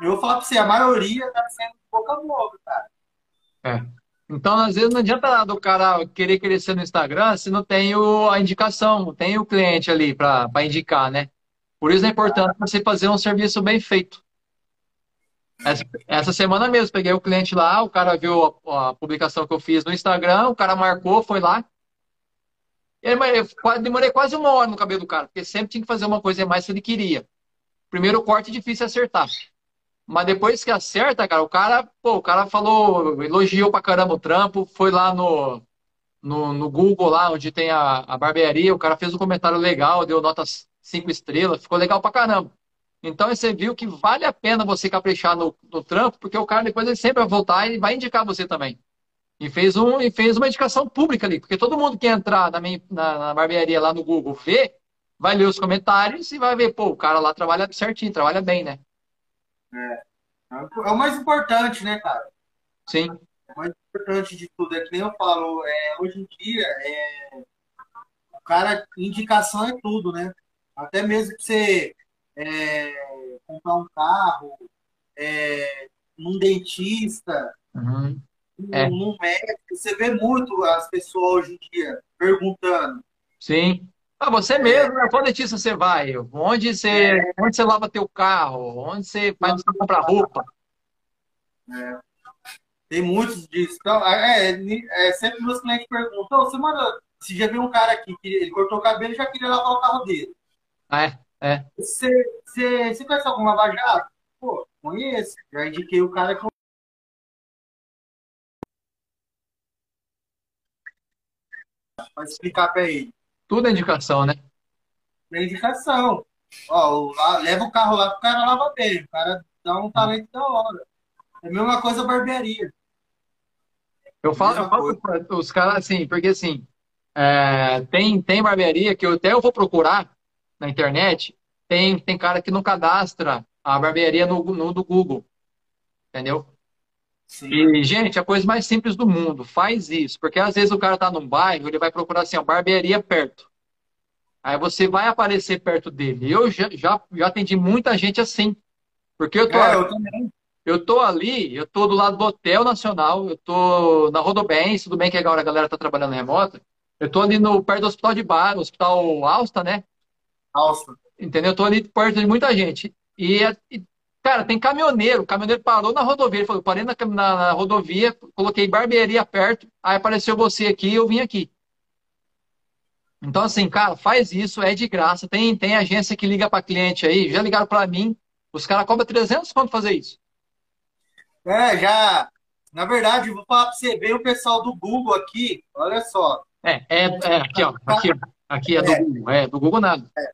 Eu vou falar pra você, a maioria tá sendo boca a boca, cara. É. Então, às vezes, não adianta nada o cara querer crescer no Instagram se não tem o, a indicação, não tem o cliente ali para indicar, né? Por isso é importante você fazer um serviço bem feito. Essa, essa semana mesmo, peguei o cliente lá, o cara viu a, a, publicação que eu fiz no Instagram, o cara marcou, foi lá. Eu demorei quase uma hora no cabelo do cara, porque sempre tinha que fazer uma coisa a mais que ele queria. Primeiro corte difícil acertar. Mas depois que acerta, cara, o cara, pô, o cara falou, elogiou pra caramba o trampo, foi lá no, no, no Google, lá onde tem a, a barbearia, o cara fez um comentário legal, deu notas cinco estrelas, ficou legal pra caramba. Então você viu que vale a pena você caprichar no, no trampo, porque o cara depois ele sempre vai voltar e vai indicar você também. E fez, um, e fez uma indicação pública ali, porque todo mundo que entrar na, minha, na, na barbearia lá no Google vê, vai ler os comentários e vai ver, pô, o cara lá trabalha certinho, trabalha bem, né? É. É o mais importante, né, cara? Sim. É o mais importante de tudo. É que nem eu falo, é, hoje em dia, é, o cara, indicação é tudo, né? Até mesmo que você é, comprar um carro, é, num dentista, uhum. É. num médico, você vê muito as pessoas hoje em dia perguntando. Sim. Ah, você mesmo, né? Qual dentista você vai? Onde você, é. onde você lava teu carro? Onde você faz você comprar roupa? É. Tem muitos disso. Então, é, é, é, sempre meus clientes perguntam, você manda, se já viu um cara aqui que ele cortou o cabelo e já queria lavar o carro dele. Ah, é? É. Você, você, você conhece algum lava-jato? Pô, conheço. Já indiquei o cara que Pode explicar para ele. Tudo é indicação, né? É indicação. Ó, leva o carro lá, o cara lava bem, o cara dá um talento da hora. É a mesma coisa a barbearia. Eu falo, eu falo para os caras assim, porque assim, é, tem, tem barbearia que eu até eu vou procurar na internet, tem, tem cara que não cadastra a barbearia no, no do Google. Entendeu? Sim. E, gente, a coisa mais simples do mundo, faz isso. Porque às vezes o cara tá num bairro, ele vai procurar assim, ó, barbearia perto. Aí você vai aparecer perto dele. Eu já, já, já atendi muita gente assim. Porque eu tô, é, eu, também. eu tô ali, eu tô do lado do Hotel Nacional, eu tô na Rodobens, tudo bem que agora a galera tá trabalhando remota. Eu tô ali no, perto do Hospital de Bar, Hospital Alsta, né? Alsta. Entendeu? Eu tô ali perto de muita gente. E, e Cara, tem caminhoneiro. O caminhoneiro parou na rodovia. Ele falou: parei na, na, na, rodovia, coloquei barbearia perto, aí apareceu você aqui e eu vim aqui. Então, assim, cara, faz isso, é de graça. Tem, tem agência que liga para cliente aí, já ligaram para mim, os caras cobram 300 quanto fazer isso. É, já. Na verdade, vou falar para você, veio o pessoal do Google aqui, olha só. É, é, é aqui, ó. Aqui, aqui é do é. Google. É, do Google nada. É.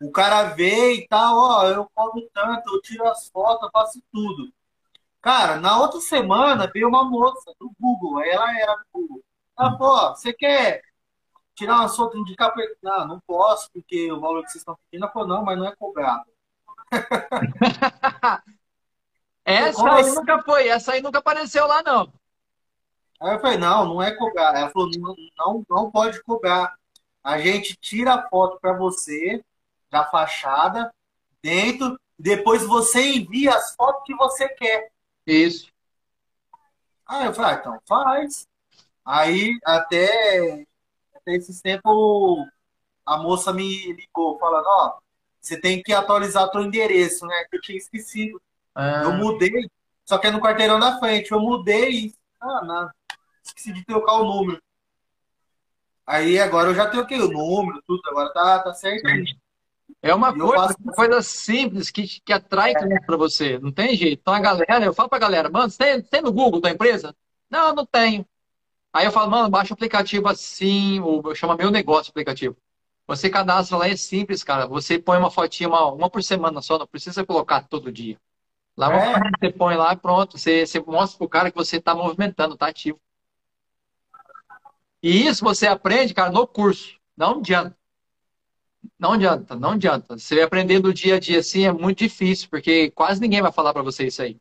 O cara vê e tal, ó, eu cobro tanto, eu tiro as fotos, eu faço tudo. Cara, na outra semana veio uma moça do Google, ela era do Google. Ela falou, você quer tirar uma foto indicar pra ele? Não, não posso, porque o valor que vocês estão pedindo, ela falou, não, mas não é cobrado. essa aí assim? nunca foi, essa aí nunca apareceu lá, não. Aí eu falei, não, não é cobrado. Ela falou, não, não, não pode cobrar. A gente tira a foto para você, da fachada dentro, depois você envia as fotos que você quer. Isso. Aí eu falei, ah, então faz. Aí até, até esses tempos a moça me ligou falando, ó, você tem que atualizar teu endereço, né? Que eu tinha esquecido. Ah. Eu mudei, só que é no quarteirão da frente. Eu mudei ah, não, esqueci de trocar o número. Aí agora eu já troquei o número, tudo, agora tá, tá certinho. É uma coisa, uma coisa simples que, que atrai é. para você. Não tem jeito. Então a galera, eu falo para a galera, mano, você tem, tem no Google tua empresa? Não, não tenho. Aí eu falo, mano, baixa o aplicativo assim, ou chama meu negócio aplicativo. Você cadastra lá, é simples, cara. Você põe uma fotinha, uma, uma por semana só, não precisa colocar todo dia. Lá é. você põe lá, pronto. Você, você mostra pro cara que você está movimentando, tá ativo. E isso você aprende, cara, no curso. Não adianta. Não adianta, não adianta. Você aprender do dia a dia assim é muito difícil, porque quase ninguém vai falar para você isso aí.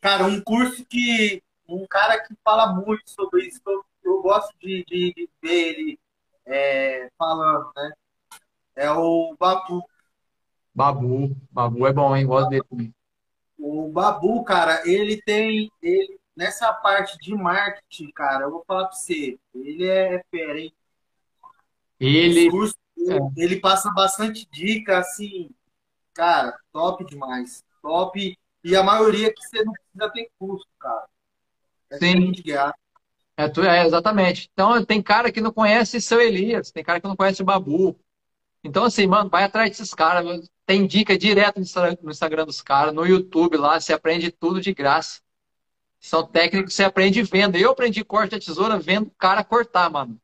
Cara, um curso que um cara que fala muito sobre isso, eu, eu gosto de, de, de, ver ele é, falando, né? É o Babu. Babu, Babu é bom, hein? Gosto dele também. O Babu, cara, ele tem. Ele, nessa parte de marketing, cara, eu vou falar pra você, ele é fera, hein? Ele. Curso, ele, é. ele passa bastante dica, assim, cara, top demais. Top. E a maioria que você não precisa ter curso, cara. É Sim. É, tu, é, exatamente. Então, tem cara que não conhece seu Elias, tem cara que não conhece o Babu. Então, assim, mano, vai atrás desses caras. Tem dica direto no Instagram dos caras, no YouTube lá, você aprende tudo de graça. São técnicas que você aprende vendo. Eu aprendi corte de tesoura vendo o cara cortar, mano.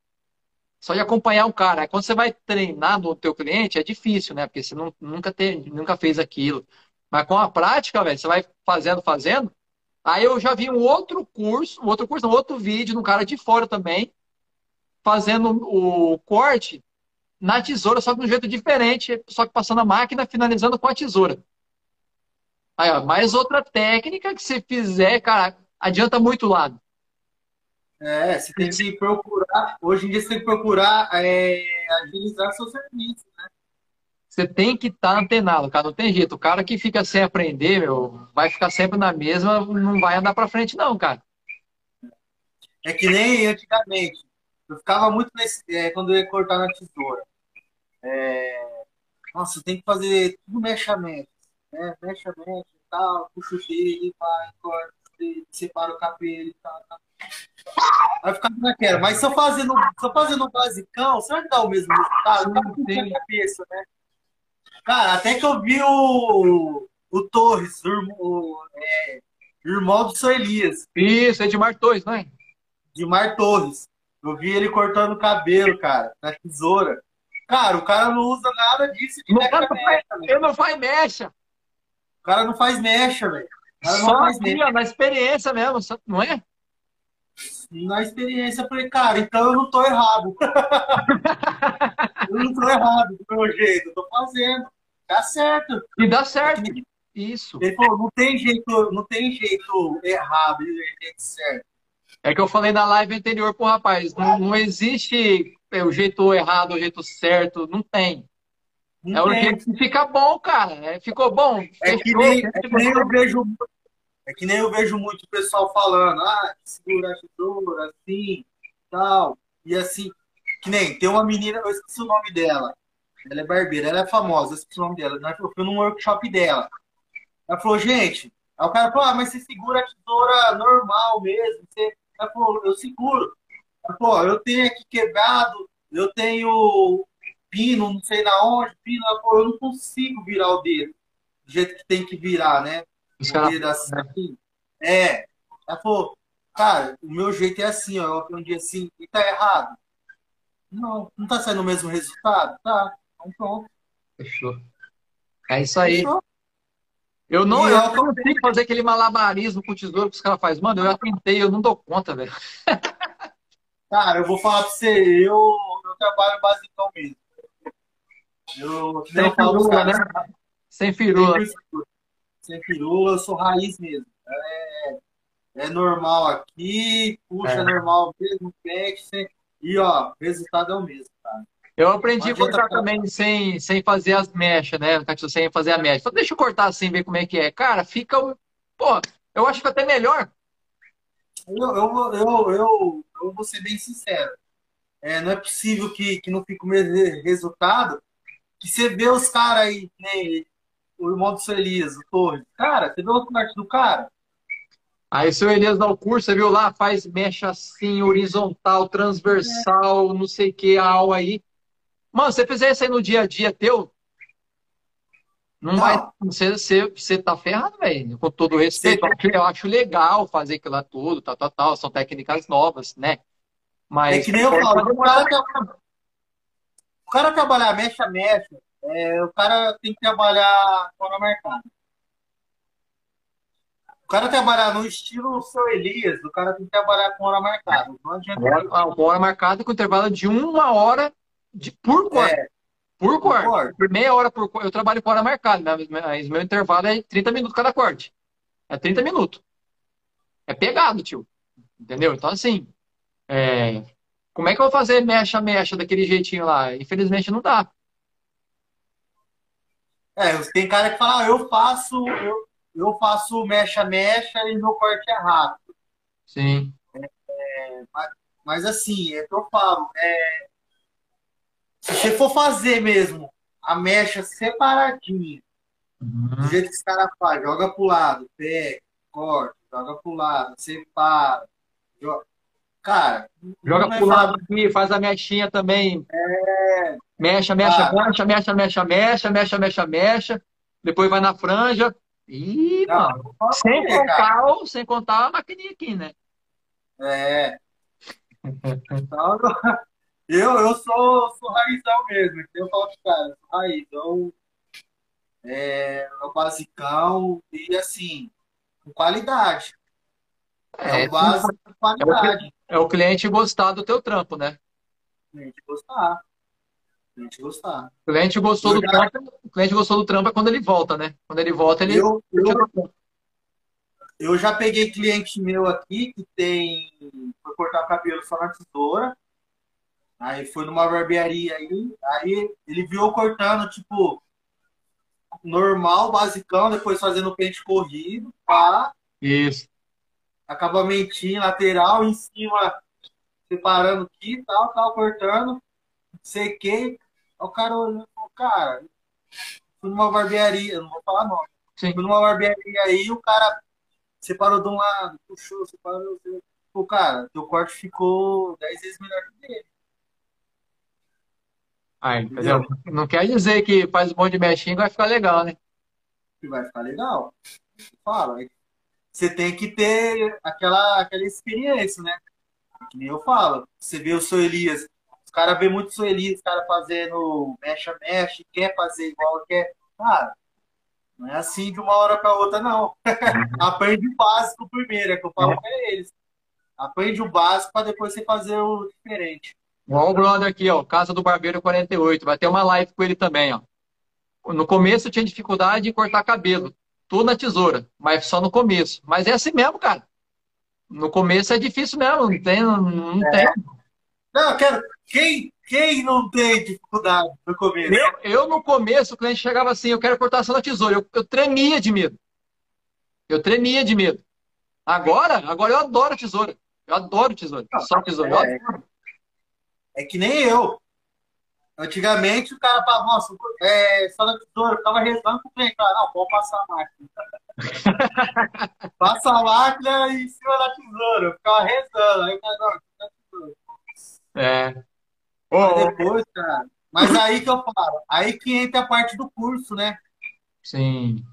Só de acompanhar o cara. Quando você vai treinar no teu cliente, é difícil, né? Porque você não, nunca, tem, nunca fez aquilo. Mas com a prática, velho, você vai fazendo, fazendo. Aí eu já vi um outro curso, um outro curso, um outro vídeo, de um cara de fora também, fazendo o corte na tesoura, só que de um jeito diferente, só que passando a máquina, finalizando com a tesoura. Aí, ó, mais outra técnica que você fizer, cara, adianta muito o lado. É, você tem que procurar, hoje em dia você tem que procurar é, agilizar seu serviço, né? Você tem que estar tá antenado, cara, não tem jeito. O cara que fica sem aprender, meu, vai ficar sempre na mesma, não vai andar para frente não, cara. É que nem antigamente. Eu ficava muito nesse, é, quando eu ia cortar na tesoura. É, nossa, tem que fazer tudo mechamento. Né? Mechamento e tal, puxa o fio, vai, corta, separa o cabelo e tal, tal. Aí ficava naquela. Mas se eu fazendo, eu fazendo basicão, será que dá o mesmo resultado? Não, tem cabeça, né? Cara, até que eu vi o, o Torres, o, o é, irmão do São Elias. Isso, Edmar Torres, não é? Edmar Torres. Eu vi ele cortando o cabelo, cara, na tesoura. Cara, o cara não usa nada disso de não mecha, mecha, Ele não faz mecha. O cara não faz mecha, velho. Só faz mecha. ó, na experiência mesmo, não é? Na experiência, eu falei, cara, então eu não tô errado. eu não tô errado do meu jeito, eu tô fazendo. Dá certo. E dá certo. Isso. Ele falou, não tem jeito, não tem jeito errado, jeito certo. É que eu falei na live anterior pro rapaz, não, não existe o jeito errado, o jeito certo, não tem. Não é o jeito que fica bom, cara. É, ficou bom. É que, nem, é que nem eu vejo é que nem eu vejo muito o pessoal falando, ah, segura a tesoura, assim, tal, e assim, que nem, tem uma menina, eu esqueci o nome dela, ela é barbeira, ela é famosa, eu esqueci o nome dela. Eu fui num workshop dela. Ela falou, gente, aí o cara falou, ah, mas você segura a tesoura normal mesmo. Você... Ela falou, eu seguro. Ela falou, eu tenho aqui quebrado, eu tenho pino, não sei na onde, pino. Ela falou, eu não consigo virar o dedo do jeito que tem que virar, né? O dedo assim. É. Ela falou, cara, o meu jeito é assim, ó. Eu aprendi assim, e tá errado. Não, não tá saindo o mesmo resultado? Tá. Então pronto. Fechou. É isso aí. Fechou. Eu não, eu não consigo fazer aquele malabarismo com o tesouro que os caras fazem. Mano, eu já tentei, eu não dou conta, velho. Cara, eu vou falar pra você, eu, eu trabalho basicão mesmo. Eu, Sem firula, né? Sem firula. Sem firula, eu sou raiz mesmo. É, é normal aqui, puxa é. normal mesmo, pet, e ó, o resultado é o mesmo, cara. Eu aprendi a cortar também sem, sem fazer as mechas, né? Sem fazer a mecha. Então deixa eu cortar assim, ver como é que é. Cara, fica. Pô, eu acho que até melhor. Eu, eu, eu, eu, eu vou ser bem sincero. É, não é possível que, que não fique o mesmo resultado. Que você vê os caras aí, o irmão do seu Elias, o Torres. Cara, você vê o parte do cara? Aí seu Elias dá o curso, você viu lá, faz mecha assim, horizontal, transversal, é. não sei o que, a aula aí. Mano, se você fizer isso aí no dia a dia teu, não, não. vai. Você, você, você tá ferrado, velho. Com todo respeito. Você... Eu acho legal fazer aquilo lá tudo, tal, tal, tal. São técnicas novas, né? Mas. É que nem eu falo, o cara, o cara trabalhar mecha, mecha. É, o cara tem que trabalhar fora mercado. O cara trabalhar no estilo seu Elias, o cara tem que trabalhar com hora marcada. Não adianta. Hora, hora marcada com intervalo de uma hora de, por corte. É, por corte. Por, por meia hora por corte. Eu trabalho com hora marcada, né? mas meu intervalo é 30 minutos cada corte. É 30 minutos. É pegado, tio. Entendeu? Então, assim, é... como é que eu vou fazer mecha-mecha daquele jeitinho lá? Infelizmente não dá. É, tem cara que fala, ah, eu faço, eu, eu faço mecha-mecha e meu corte é rápido. Sim. É, é, mas, mas, assim, é que eu falo, é, se você for fazer mesmo a mecha separadinha, uhum. do jeito que os caras fazem, joga pro lado, pega, corta, joga pro lado, separa, joga... Cara, joga pro lado aqui, faz a mechinha também. É. Mexa, mexa, ah. baixa, mexa, mexa, mexa, mexa, mexa, mexa. Depois vai na franja. Ih, não, mano. Não sem ver, contar, cara. sem contar a maquininha aqui, né? É. então, eu, eu sou, sou raizão mesmo. Então, eu falo de cara, pros caras, raizão. É, o basicão e assim, com qualidade. É, é, base, é, o, é o cliente gostar do teu trampo, né? O cliente gostar. O cliente gostar. O cliente gostou eu do já... trampo, o cliente gostou do trampo é quando ele volta, né? Quando ele volta, ele. Eu, eu, eu já peguei cliente meu aqui que tem. Foi cortar o cabelo só na tesoura. Aí foi numa barbearia aí. Aí ele viu cortando, tipo, normal, basicão, depois fazendo pente corrido, pá. Isso. Acabamentinho, lateral, em cima, separando aqui, tal, tal, cortando. Sequei. O cara olhou, cara, fui numa barbearia, não vou falar nome. Sim. Fui numa barbearia aí, o cara separou de um lado, puxou, separou. O cara, teu corte ficou 10 vezes melhor que dele. Ah, entendeu? Não quer dizer que faz um monte de mexinho vai ficar legal, né? Vai ficar legal. Fala. Você tem que ter aquela, aquela experiência, né? Que nem eu falo. Você vê o seu Elias. Os caras vê muito Elias, os caras fazendo mecha-mecha, quer fazer igual quer. Cara, não é assim de uma hora para outra, não. Aprende o básico primeiro, é que eu falo é. para eles. Aprende o básico para depois você fazer o diferente. Igual o brother aqui, ó, Casa do Barbeiro 48. Vai ter uma live com ele também, ó. No começo eu tinha dificuldade em cortar cabelo. Tudo na tesoura, mas só no começo. Mas é assim mesmo, cara. No começo é difícil mesmo, não tem. Não, é. tem. Não eu quero. Quem, quem não tem dificuldade no começo? Eu, eu, no começo, o cliente chegava assim, eu quero cortar só na tesoura. Eu, eu tremia de medo. Eu tremia de medo. Agora, agora eu adoro tesoura. Eu adoro tesoura. Só tesoura. É, é que nem eu. Antigamente o cara falava, nossa, é, só na tesoura, eu ficava rezando pro cliente, ah, não, pode passar a máquina. Passa a máquina em cima da tesoura, eu ficava rezando. Aí o cara, não. É. Oh, depois, cara. Mas aí que eu falo, aí que entra a parte do curso, né? Sim.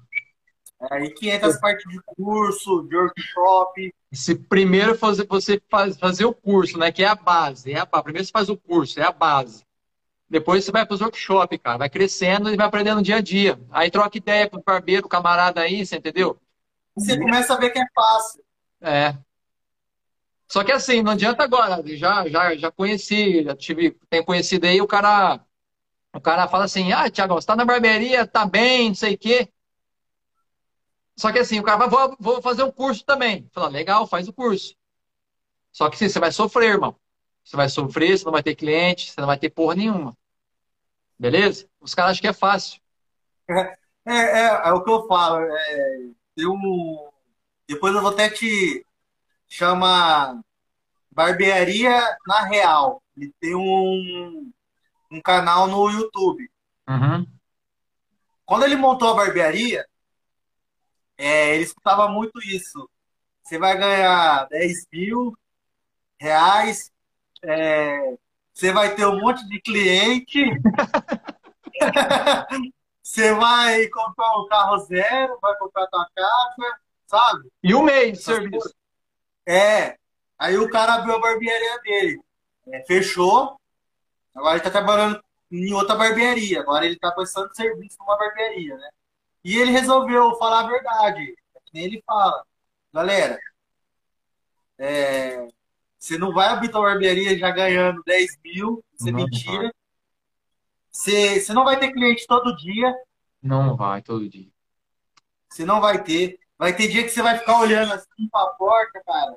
É aí que entra as partes de curso, de workshop. Se primeiro fazer, você faz, fazer o curso, né? Que é a base. É a, primeiro você faz o curso, é a base. Depois você vai para os workshops, cara. Vai crescendo e vai aprendendo dia a dia. Aí troca ideia com o barbeiro, camarada aí, você entendeu? Você começa a ver que é fácil. É. Só que assim, não adianta agora. Já, já, já conheci, já tive, tenho conhecido aí o cara. O cara fala assim, ah, Tiago, você tá na barbearia, tá bem, não sei o quê. Só que assim, o cara vai, vou, vou fazer um curso também. Fala, legal, faz o curso. Só que sim, você vai sofrer, irmão. Você vai sofrer, você não vai ter cliente, você não vai ter porra nenhuma. Beleza? Os caras acham que é fácil. É, é, é, é o que eu falo. É, eu, depois eu vou até te chamar Barbearia na Real. Ele tem um, um canal no YouTube. Uhum. Quando ele montou a barbearia, é, ele escutava muito isso. Você vai ganhar 10 mil reais, é, você vai ter um monte de cliente, você vai comprar um carro zero, vai comprar tua casa, sabe? E um mês de serviço. É. Aí o cara abriu a barbearia dele. É, fechou. Agora ele tá trabalhando em outra barbearia. Agora ele tá prestando serviço numa barbearia, né? E ele resolveu falar a verdade. Nem ele fala. galera, é, você não vai abrir tua barbearia já ganhando 10 mil, isso é Não mentira. vai. Você, você não vai ter cliente todo dia, Não vai todo dia. você não vai ter. Vai ter dia que você vai ficar olhando assim pra porta, cara.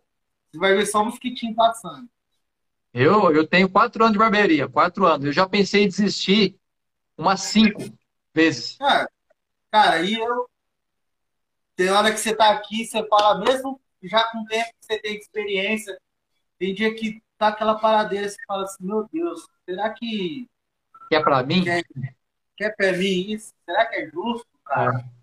Você vai ver só um mosquitinho passando. Eu, eu tenho quatro anos de barbearia, quatro anos. Eu já pensei em desistir umas cinco vezes. Cara, cara, e eu. Tem hora que você tá aqui, você fala, mesmo já com o tempo que você tem experiência, tem dia que tá aquela paradeira, você fala assim, meu Deus, será que Que é pra mim? quer, quer pra mim isso? Será que é justo, cara? É.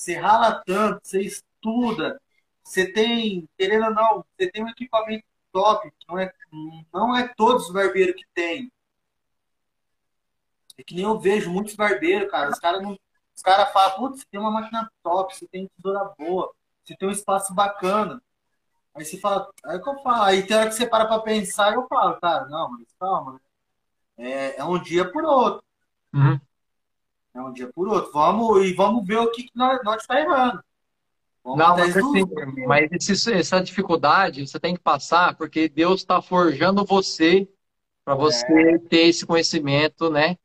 Você rala tanto, você estuda, você tem, querendo ou não, você tem um equipamento top, não é, não é todos os barbeiros que tem. É que nem eu vejo muitos barbeiros, cara. Os caras falam, putz, você tem uma máquina top, você tem tesoura boa, você tem um espaço bacana. Aí você fala, aí que eu falo, aí tem hora que você para pra pensar eu falo, cara, não, mas calma, né? É, é um dia por outro. Uhum. É um dia por outro. Vamos, e vamos ver o que, que nós, nós tá errando. Vamos Não, mas, assim, mas esse- essa dificuldade você tem que passar porque Deus está forjando você para você ter esse conhecimento, né?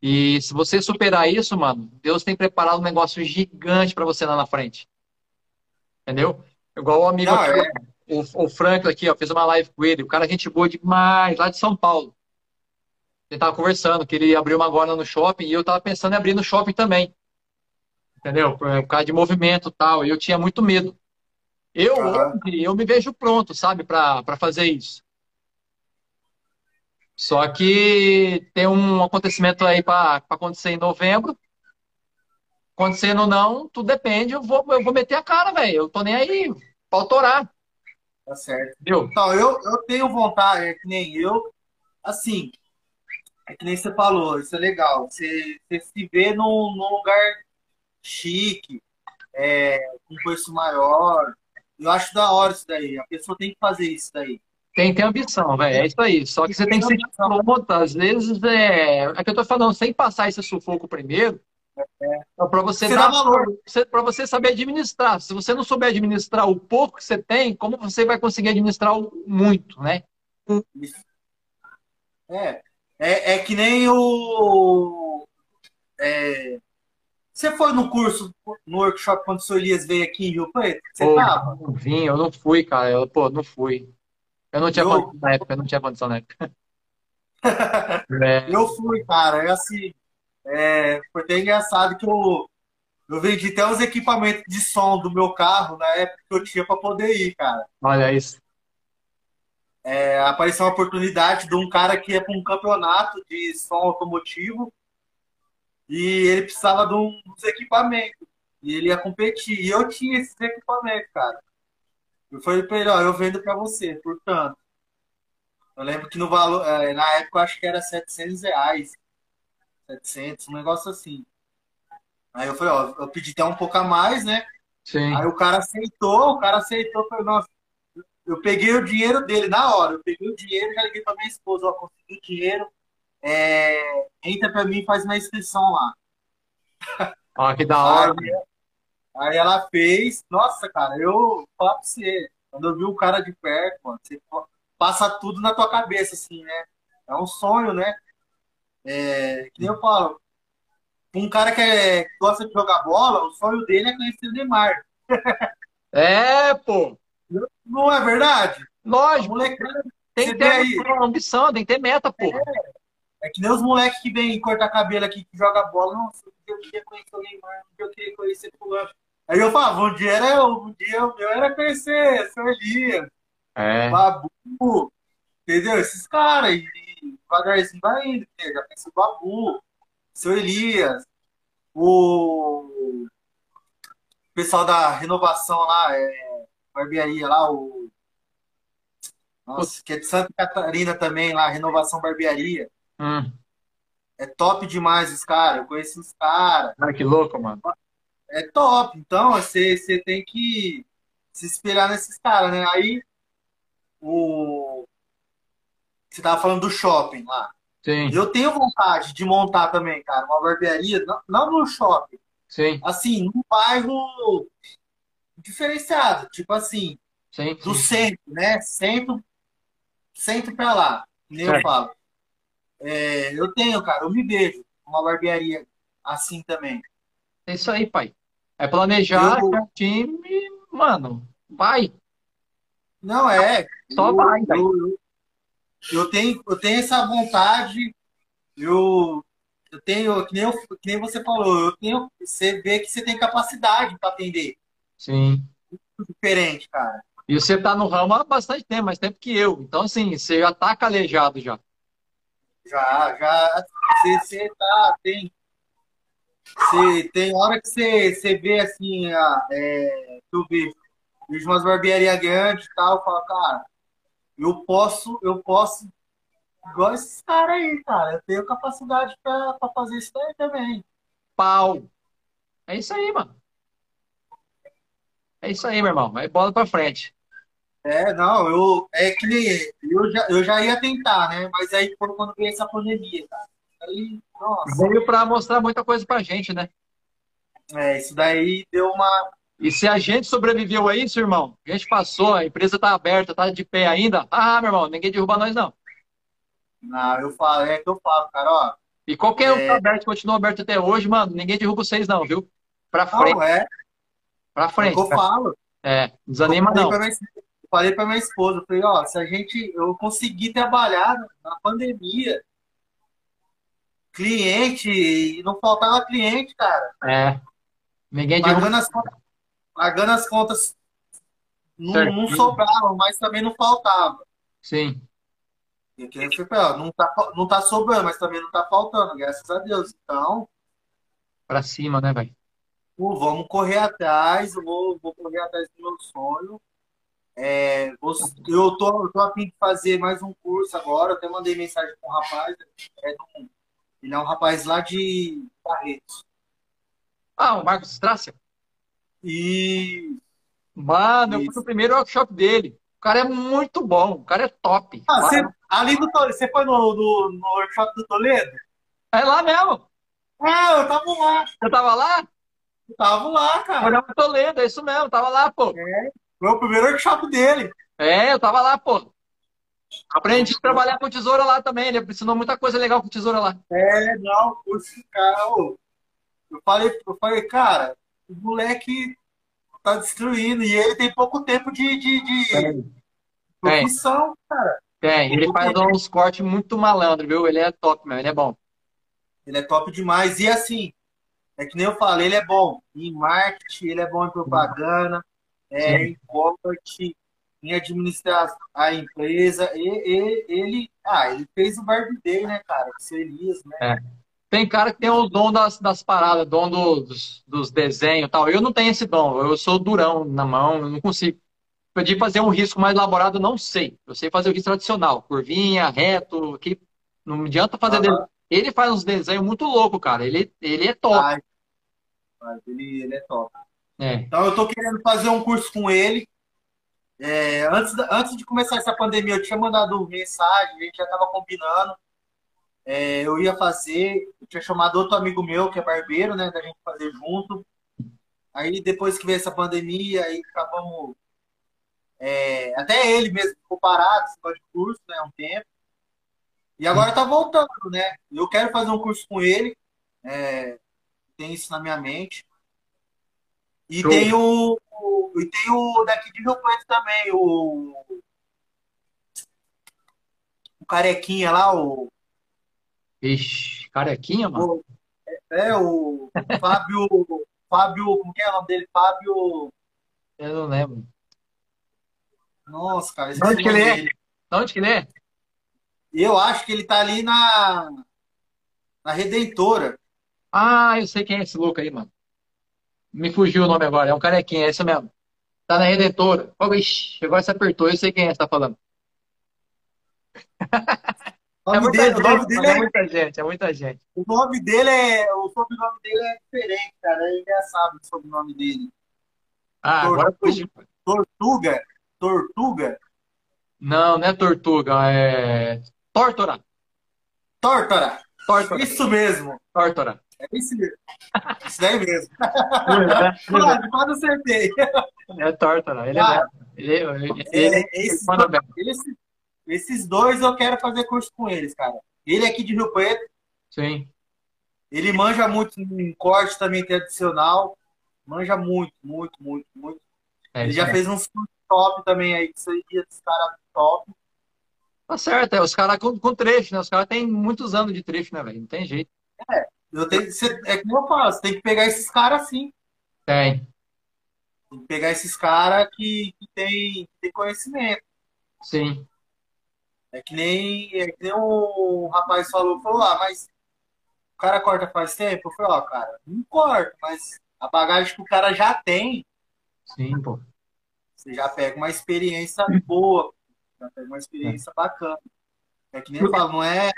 E se você superar isso, mano, Deus tem preparado um negócio gigante para você lá na frente. Entendeu? Igual o amigo Não, aqui, é. o, o Franklin aqui, ó, fez uma live com ele. O cara é gente boa demais, lá de São Paulo. Ele tava conversando que ele abriu uma agora no shopping e eu tava pensando em abrir no shopping também. Entendeu? Por, causa de movimento e tal. E eu tinha muito medo. Eu, hoje, eu me vejo pronto, sabe, para para fazer isso. Só que tem um acontecimento aí para acontecer em novembro. Acontecendo ou não, tudo depende. Eu vou, eu vou meter a cara, velho. Eu tô nem aí pra autorar, Tá certo. viu? Então, eu, eu tenho vontade, é que nem eu, assim, é que nem você falou, isso é legal. Você, você se vê num, num lugar chique, é, com preço maior. Eu acho da hora isso daí. A pessoa tem que fazer isso daí. Tem, tem ambição, velho. É isso aí. Só que você tem que ser pronto. Às vezes é. É que eu tô falando, sem passar esse sufoco primeiro, é para você Você dar valor. para você saber administrar. Se você não souber administrar o pouco que você tem, como você vai conseguir administrar o muito, né? Isso. É, é, é que nem o. é, você foi no curso, no workshop, quando o seu Elias veio aqui em Rio Preto? Você Pô, tava? não vim, eu não fui, cara. Eu, pô, não fui. Eu não tinha Eu- condição na época, eu não tinha condição na época. É, Eu fui, cara. É assim. É, foi até engraçado que eu, eu vendi até os equipamentos de som do meu carro na época que eu tinha para poder ir, cara. olha isso. É, apareceu uma oportunidade de um cara que ia para um campeonato de som automotivo e ele precisava de um, dos equipamentos. E ele ia competir. E eu tinha esses equipamentos, cara. Eu falei pra ele, ó, eu vendo pra você, portanto. Eu lembro que no valor, é, na época eu acho que era 700 reais. 700, um negócio assim. Aí eu falei, ó, eu pedi até um pouco a mais, né? Sim. Aí o cara aceitou, o cara aceitou, falei, nossa, eu peguei o dinheiro dele na hora, eu peguei o dinheiro, já liguei pra minha esposa, ó, consegui o dinheiro, é, entra pra mim e faz uma inscrição lá. Ó, que da hora. Aí, aí ela fez, nossa, cara, eu falo pra você, quando eu vi o cara de perto, mano, você passa tudo na tua cabeça, assim, né? É um sonho, né? É, que nem eu falo, um cara que, é, que gosta de jogar bola, o sonho dele é conhecer o Neymar. É, pô. Não é verdade? Lógico. molecada Tem que ter aí. uma ambição, tem que ter meta, pô. É que nem os moleques que vêm cortar cabelo aqui, que joga bola. Nossa, dia eu queria conhecer o Neymar, eu queria conhecer fulano. Aí eu falava, um dia era eu, um dia o meu era conhecer seu Elias, É. Babu, entendeu? Esses caras, e devagarzinho vai indo, já pensa o Babu, seu Elias, o pessoal da renovação lá, é, barbearia lá, o. Nossa, que é de Santa Catarina também, lá, renovação barbearia. Hum. É top demais os caras, eu conheço os caras. Cara, que louco, mano. É top. Então, você, você tem que se espelhar nesses caras, né? Aí, o... você tava falando do shopping lá. Sim, Eu tenho vontade de montar também, cara, uma barbearia, não, não no shopping, sim. assim, num bairro diferenciado, tipo assim, Sim, do sim. centro, né? Centro, centro pra lá, nem eu falo. É, eu tenho, cara, eu me vejo uma barbearia assim também. É isso aí, pai. É planejar Eu, certinho e, mano, vai. não é, Só eu, vai, velho. eu, eu tenho, eu tenho essa vontade, eu, eu tenho, que nem, eu- que nem você falou, eu tenho, você vê que você tem capacidade para atender Sim. diferente, cara. E você tá no ramo há bastante tempo, mais tempo que eu. Então, assim, você já tá calejado já. Já, já, você, você tá, tem, você, tem hora que você, você vê assim, a, é, eu vejo, vejo umas barbearias grandes e tal, eu falo, cara, eu posso, eu posso, igual esses caras aí, cara, eu tenho capacidade para fazer isso daí também. Pau. É isso aí, mano. É isso aí, meu irmão. Vai bola pra frente. É, não, eu, é que eu já, eu já ia tentar, né, mas aí foi quando veio essa pandemia, cara. Aí, nossa, Veio pra mostrar muita coisa pra gente, né? é, isso daí deu uma, E se a gente sobreviveu a isso, irmão, a gente passou, a empresa tá aberta, tá de pé ainda. Ah, meu irmão, ninguém derruba nós, não. não, eu falo, é que eu falo, cara, ó, E qualquer um que tá é, aberto, continua aberto até hoje, mano, ninguém derruba vocês, não, viu? Pra frente, não, é, pra é o que frente. eu falo. É, Eu desanima falei não. para minha, eu falei pra minha esposa, eu falei, ó, se a gente, eu conseguir trabalhar na pandemia, cliente, e não faltava cliente, cara, É, ninguém pagando as, contas- pagando as contas, não, não sobrava, mas também não faltava. Sim, E eu pra ela, não tá, não tá sobrando, mas também não tá faltando, graças a Deus. Então, pra cima, né, velho? Pô, vamos correr atrás, eu vou, vou correr atrás do meu sonho. É, eu tô, eu tô a fim de fazer mais um curso agora, até mandei mensagem com um rapaz, é de um- ele é um rapaz lá de Barretos. Ah, o Marcos Strácia? E Mano, eu fui no primeiro workshop dele. O cara é muito bom, o cara é top. Ah, você, Vai- ali do Toledo, você foi no, no, no workshop do Toledo? É lá mesmo. Ah, eu tava lá, Eu tava lá? Eu tava lá, cara. Pro Toledo, é isso mesmo, tava lá, pô. Foi o primeiro workshop dele. É, eu tava lá, pô. Aprendi a trabalhar com tesoura lá também. Ele ensinou muita coisa legal com tesoura lá. É, não, esse cara, ô, eu falei, eu falei, cara, o moleque tá destruindo e ele tem pouco tempo de, de, de Tem, profissão, cara. tem. Ele faz tempo. uns cortes muito malandro, viu? Ele é top, meu. Ele é bom. Ele é top demais. E assim, é que nem eu falei, ele é bom em marketing, ele é bom em propaganda, é, em corte, em administrar a empresa. E, e- ele, ah, ele fez o Barbie Day, né, cara? O Elias, né? É. Tem cara que tem o dom das, das paradas, dom dos, dos desenhos e tal. Eu não tenho esse dom. Eu sou durão na mão, eu não consigo. Pedi fazer um risco mais elaborado, não sei. Eu sei fazer o risco tradicional, curvinha, reto, que não adianta fazer. Aham. Ele faz uns desenhos muito loucos, cara. Ele, ele é top. Ai, mas ele, ele é top. É. Então eu tô querendo fazer um curso com ele. É, antes, da- antes de começar essa pandemia, eu tinha mandado mensagem, a gente já tava combinando. É, eu ia fazer, eu tinha chamado outro amigo meu, que é barbeiro, né, da gente fazer junto. Aí depois que veio essa pandemia, aí acabamos. é, até ele mesmo ficou parado, esse de curso, né, um tempo. E agora tá voltando, né? Eu quero fazer um curso com ele, é, tem isso na minha mente. E Show. tem o, o- e tem o daqui de Rio Preto também, o, o carequinha lá, o, Ixi, carequinha, mano. o é o Fábio, Fábio, como que é o nome dele? Fábio, Eu não lembro. nossa, cara, onde que ele é? dele. Onde que ele é? Eu acho que ele tá ali na, na Redentora. Ah, eu sei quem é esse louco aí, mano. Me fugiu o nome agora. É um carequinha, é esse mesmo. Tá na Redentora. Oh, ixi, agora você apertou, eu sei quem é que tá falando. O É muita dele, o nome gente, dele é é, muita gente, é muita gente. o nome dele é, o sobrenome dele é diferente, cara. É engraçado o sobrenome dele. Ah, agora Tortuga, fugiu. Tortuga, Tortuga, Não, não é Tortuga, é Tórtora. Tórtora. Tórtora, Isso mesmo. Tórtora. É mesmo. Esse daí mesmo. É, quase, quase acertei. É torta, não. Ele é, ele, ele, ele, é, esses, esse, esses dois eu quero fazer curso com eles, cara. Ele é aqui de Rio Preto. Sim. Ele manja muito em corte também tradicional. Manja muito, muito, muito, muito. É, ele já é. fez uns top também aí, que seria dos caras top. Tá certo, é, os caras com, com trecho, né? Os caras têm muitos anos de trecho, né, velho? Não tem jeito. É, eu tenho, você, é como eu faço, tem que pegar esses caras assim. Tem. Tem que pegar esses caras que, que, tem, que tem conhecimento. Sim. É que nem, é que nem o rapaz falou, falou, ah, mas o cara corta faz tempo? Eu falei, ó, cara, não corta, mas a bagagem que o cara já tem. Sim, pô. Você já pega uma experiência boa, já pega uma experiência bacana. É que nem eu falo, não é.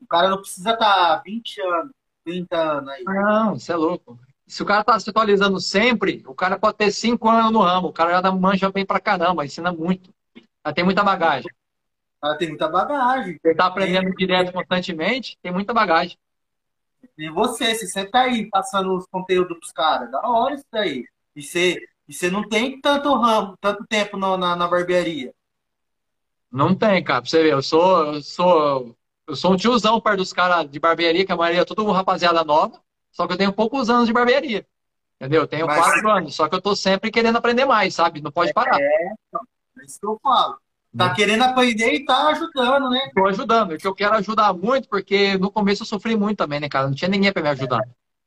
O cara não precisa estar tá 20 anos, 30 anos aí. Não, isso é louco. Se o cara tá se atualizando sempre, o cara pode ter 5 anos no ramo, o cara já manja bem pra caramba, ensina muito. Já tem muita bagagem. Ela tem muita bagagem. Ele tá aprendendo tem... direto constantemente, tem muita bagagem. E você, você sempre tá aí passando os conteúdos pros caras. Da hora isso daí. E você, e você não tem tanto ramo, tanto tempo no, na, na barbearia. Não tem, cara. Pra você ver, eu sou, eu sou, eu sou um tiozão perto dos caras de barbearia, que a maioria é tudo rapaziada nova. Só que eu tenho poucos anos de barbearia. Entendeu? Eu tenho Mas, quatro anos. Só que eu tô sempre querendo aprender mais, sabe? Não pode parar. É, é isso que eu falo. Tá querendo aprender e tá ajudando, né? Tô ajudando. É que eu quero ajudar muito, porque no começo eu sofri muito também, né, cara? Não tinha ninguém para me ajudar.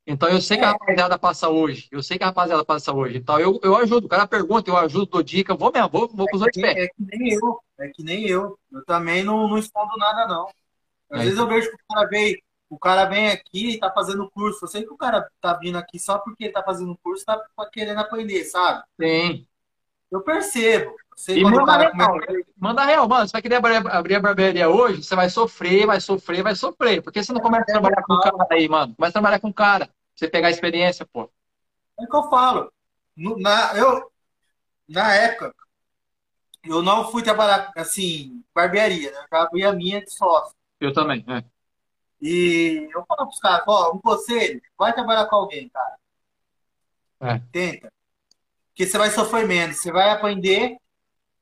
Então eu sei que a é. rapaziada passa hoje. Eu sei que a rapaziada passa hoje. Então eu, eu ajudo. O cara pergunta, eu ajudo, dou dica, eu vou mesmo, vou, vou com os outros pés. É que nem eu. É que nem eu. Eu também não, não escondo nada, não. Às vezes eu vejo que o cara vem, o cara vem aqui e tá fazendo curso. Eu sei que o cara tá vindo aqui só porque ele tá fazendo curso, tá querendo aprender, sabe? Sim. Eu percebo. e manda real, começa... manda real, mano. Você vai querer abrir a barbearia hoje, você vai sofrer, vai sofrer, vai sofrer. Porque você não começa a trabalhar com o cara aí, mano. Começa a trabalhar com o cara. Pra você pegar a experiência, pô. É o que eu falo. Na, eu, na época, eu não fui trabalhar, assim, barbearia, né? Eu já abri a minha de sócio. Eu também, é. E eu falo pros caras, ó, um conselho, vai trabalhar com alguém, cara. É. Tenta. Porque você vai sofrer menos, você vai aprender.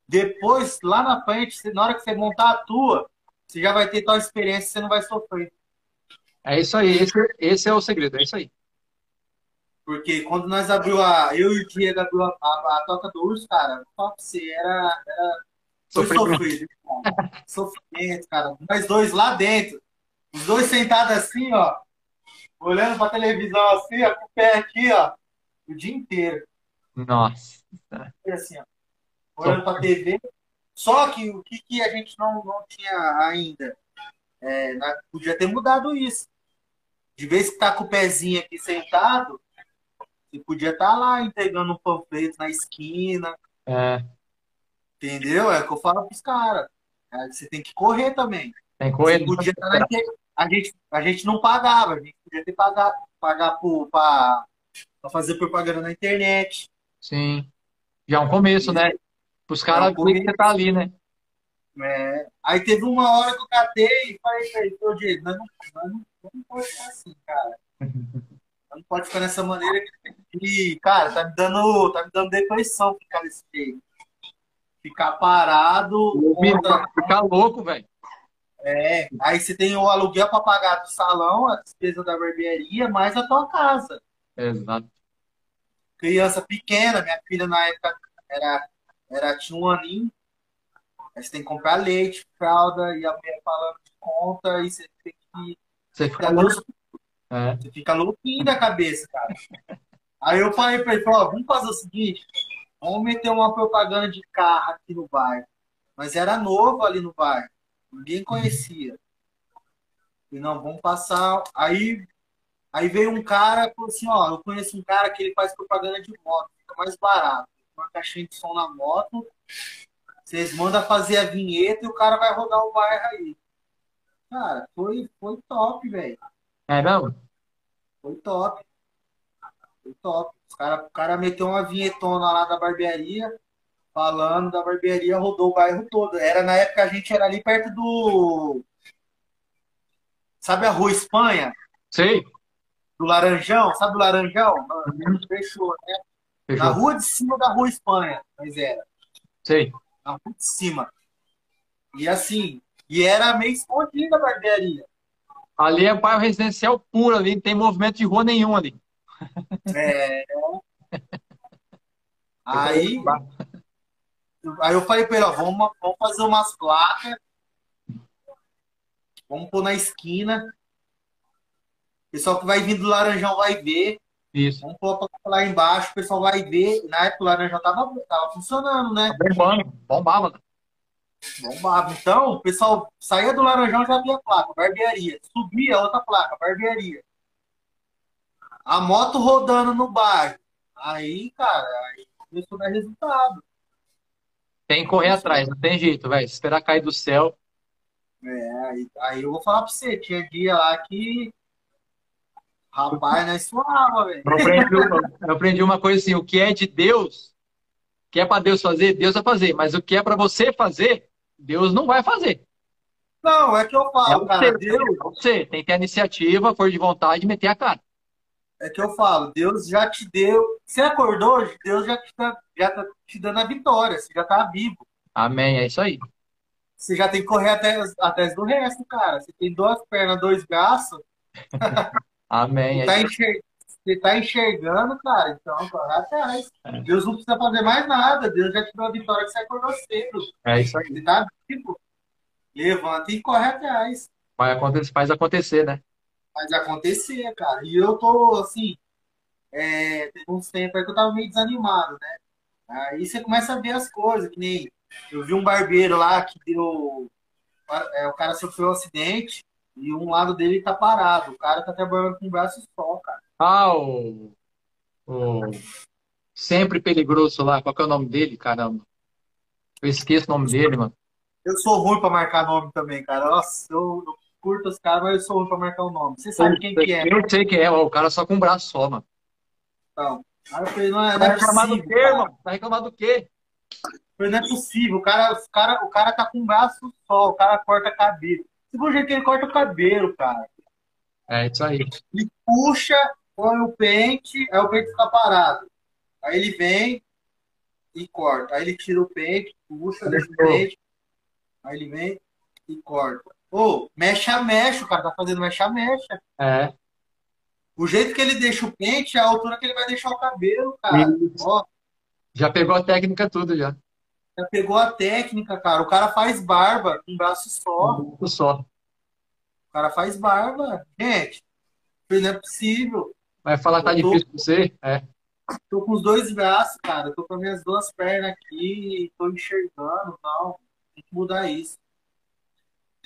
Depois, lá na frente, na hora que você montar a tua, você já vai ter tal experiência, você não vai sofrer. É isso aí, esse, esse é o segredo, é isso aí. Porque quando nós abriu a. Eu e o Diego abriu a, a, a toca do urso, cara, você era. era cara. Sofrimento, cara. Nós dois lá dentro. Os dois sentados assim, ó. Olhando pra televisão assim, ó, com o pé aqui, ó. O dia inteiro. Nossa. Assim, ó, olhando para a TV. Só que o que, que a gente não, não tinha ainda? É, podia ter mudado isso. De vez que tá com o pezinho aqui sentado, você podia estar tá lá entregando um panfleto na esquina. É. Entendeu? É o que eu falo pros caras. É, você tem que correr também. Tem que correr. Podia estar na... a, gente, a gente não pagava, a gente podia ter pagado pagar para fazer propaganda na internet. Sim. Já é um começo, né? Os caras é um que você tá ali, né? É. Aí teve uma hora que eu catei e falei pra ele, ô Diego, não, não, não pode ficar assim, cara. Não pode ficar nessa maneira que, cara, tá me dando, tá me dando depressão ficar desse jeito. Ficar parado. Ficar louco, velho. É, aí você tem o aluguel para pagar do salão, a despesa da barbearia, mais a tua casa. Exato criança pequena, minha filha na época era, era, tinha um aninho, aí você tem que comprar leite, fralda, e a mulher falando de conta, e você tem que. Você fica, louco. É. Você fica louquinho da cabeça, cara. Aí eu falei pra ele, ó, vamos fazer o seguinte, vamos meter uma propaganda de carro aqui no bairro. Mas era novo ali no bairro, ninguém conhecia. E não, vamos passar. Aí Aí veio um cara e falou assim, ó, eu conheço um cara que ele faz propaganda de moto, fica mais barato. Uma caixinha de som na moto, vocês mandam fazer a vinheta e o cara vai rodar o bairro aí. Cara, foi, foi top, velho. É mesmo? Foi top. Foi top. O cara, o cara meteu uma vinhetona lá da barbearia, falando da barbearia, rodou o bairro todo. Era na época a gente era ali perto do. Sabe a rua Espanha? Sei. do Laranjão, sabe o Laranjão? Uhum. Fechou, né? Fechou. Na rua de cima da rua Espanha, mas era. Sei. Na rua de cima. E assim, e era meio escondida a barbearia. Ali é bairro residencial puro ali, não tem movimento de rua nenhum ali. É. Aí, aí eu falei para ele, ó, vamos, vamos fazer umas placas, vamos pôr na esquina. O pessoal que vai vir do Laranjão vai ver. Isso. Vamos pôr lá embaixo, o pessoal vai ver. Na época o Laranjão tava, tava funcionando, né? Tá bombando, bombava. Bombava. Então, o pessoal saía do Laranjão já via placa, barbearia. Subia outra placa, barbearia. A moto rodando no bairro. Aí, cara, aí começou a dar resultado. Tem que correr atrás, não tem jeito, velho. Esperar cair do céu. É, aí, aí eu vou falar pra você, tinha dia lá que. Rapaz, nós suava, velho. Eu aprendi, eu aprendi uma coisa assim: o que é de Deus, o que é para Deus fazer, Deus vai fazer. Mas o que é para você fazer, Deus não vai fazer. Não, é que eu falo, é cara. Você, Deus... É você tem que ter a iniciativa, for de vontade, meter a cara. É que eu falo, Deus já te deu. Você acordou hoje, Deus já te tá, já tá te dando a vitória, você já tá vivo. Amém, é isso aí. Você já tem que correr até, atrás do resto, cara. Você tem duas pernas, dois braços. Amém. Você, é tá enxer... tá enxergando, cara, então corre atrás. É. Deus não precisa fazer mais nada. Deus já te deu a vitória que você acordou cedo. É isso aí. Você tá vivo. Levanta e corre atrás. Vai acontecer, faz acontecer, né? Faz acontecer, cara. E eu tô, assim, é, tem uns tempos aí que eu tava meio desanimado, né? Aí você começa a ver as coisas, que nem eu vi um barbeiro lá que deu. É, o cara sofreu um acidente e um lado dele tá parado. O cara tá trabalhando com o braço só, cara. Ah, o. o sempre peligroso lá. Qual que é o nome dele, caramba? Eu esqueço o nome dele, mano. Eu sou ruim pra marcar nome também, cara. Nossa, eu, eu curto os caras, mas eu sou ruim pra marcar o nome. Você sabe quem que é? Eu sei quem é, o cara só com um braço só, mano. Então, aí eu falei, não é, não é tá reclamado do quê, mano? Tá reclamado do quê? falei, não é possível, o cara, o, cara, o cara tá com um braço só, o cara corta cabelo. Se for o jeito que ele corta o cabelo, cara. É isso aí. Ele puxa, põe o pente, aí o pente fica parado. Aí ele vem e corta. Aí ele tira o pente, puxa, deixa o pente. Aí ele vem e corta. Ô, mexa, mexe, o cara tá fazendo mexa, mexa. É. O jeito que ele deixa o pente é a altura que ele vai deixar o cabelo, cara. Ó. Já pegou a técnica tudo, já. Já pegou a técnica, cara. O cara faz barba com um braço só. Um só. O cara faz barba. Gente, não é possível. Vai falar que tá tô... difícil pra você? É. Tô com os dois braços, cara. Tô com as minhas duas pernas aqui, tô enxergando tal. Tem que mudar isso.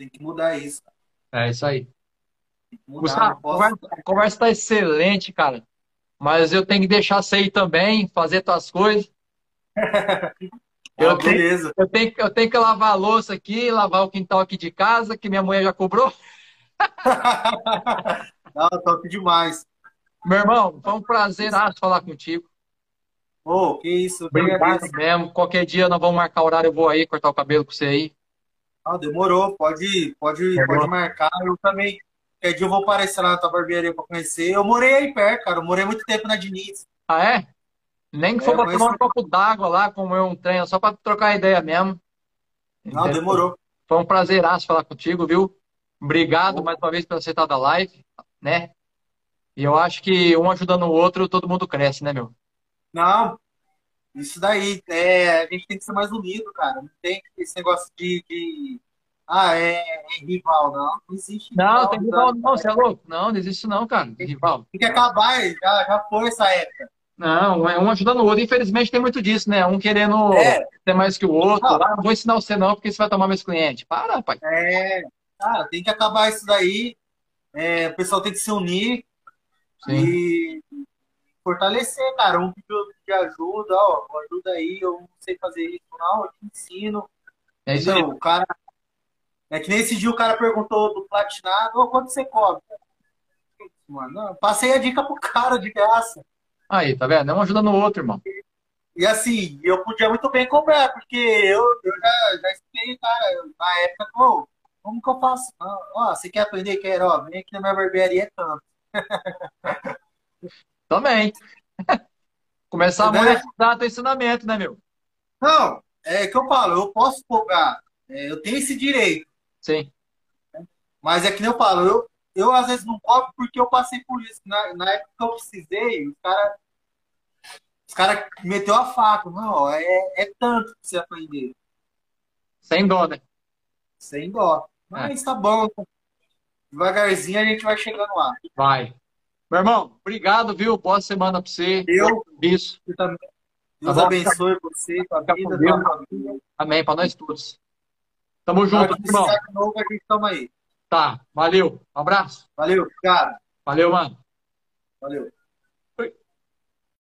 Tem que mudar isso. É isso aí. Mudar, Gustavo, posso... a conversa está excelente, cara. Mas eu tenho que deixar você ir também, fazer tuas coisas. eu, ah, tenho, eu, tenho, eu tenho que lavar a louça aqui, lavar o quintal aqui de casa, que minha mulher já cobrou. Não, top demais. Meu irmão, foi um prazer falar contigo. Oh, que isso. Obrigado mesmo. Qualquer dia nós vamos marcar horário, eu vou aí cortar o cabelo com você aí. Ah, demorou, pode, pode, pode marcar. Eu também, qualquer dia eu vou aparecer lá na tua barbearia pra conhecer. Eu morei aí perto, cara. Eu morei muito tempo na Diniz. Ah, é? Nem que é, for pra tomar um copo d'água lá, comer um trem, só pra trocar ideia mesmo. Não, Entendeu? demorou. Foi um prazeraço falar contigo, viu? Obrigado mais uma vez por aceitar da live, né? E eu acho que um ajudando o outro, todo mundo cresce, né, meu? Não, isso daí, é, a gente tem que ser mais unido, cara. Não tem esse negócio de. de ah, é, é, rival, não. Não existe. Não, rival, tem rival, não, você é louco. Não, não existe, não, cara. Tem, rival. Tem que acabar, já, já foi essa época. Não, é um ajudando o outro. Infelizmente tem muito disso, né? Um querendo é. ser mais que o outro. Não, ah, vou ensinar você, não, porque você vai tomar meus clientes. Para, pai. É, cara, tem que acabar isso daí. É, o pessoal tem que se unir. Sim. E fortalecer, cara. Um de ajuda, ó, ajuda aí, eu não sei fazer isso, não, eu te ensino. É isso aí. O cara. É que nesse dia o cara perguntou do platinado, oh, quanto você cobra? Mano, passei a dica pro cara de graça. Aí, tá vendo? É um ajuda no outro, irmão. E, e assim, eu podia muito bem cobrar, porque eu, eu já, já expliquei, cara, na época, pô, como que eu faço? Ó, você quer aprender? Quer, ó, vem aqui na minha barbearia é tanto. Também. Começar a Né? monetizar teu ensinamento, né, meu? Não, é que eu falo, eu posso cobrar, é, eu tenho esse direito, Sim. mas é que nem eu falo, eu, eu às vezes não cobro porque eu passei por isso. Na, na época que eu precisei, os caras os cara meteu a faca. Não, é, é tanto pra você aprender, Sem dó, né? sem dó. Mas tá bom, devagarzinho a gente vai chegando lá. Vai. Meu irmão, obrigado, viu? Boa semana pra você. Eu, Isso. você também. Deus Tá abençoe você, tua vida, tua família. Amém, pra nós todos. Tamo junto, irmão. de novo, a gente toma aí. Tá, valeu. Um abraço. Valeu, cara. Valeu, mano. Valeu.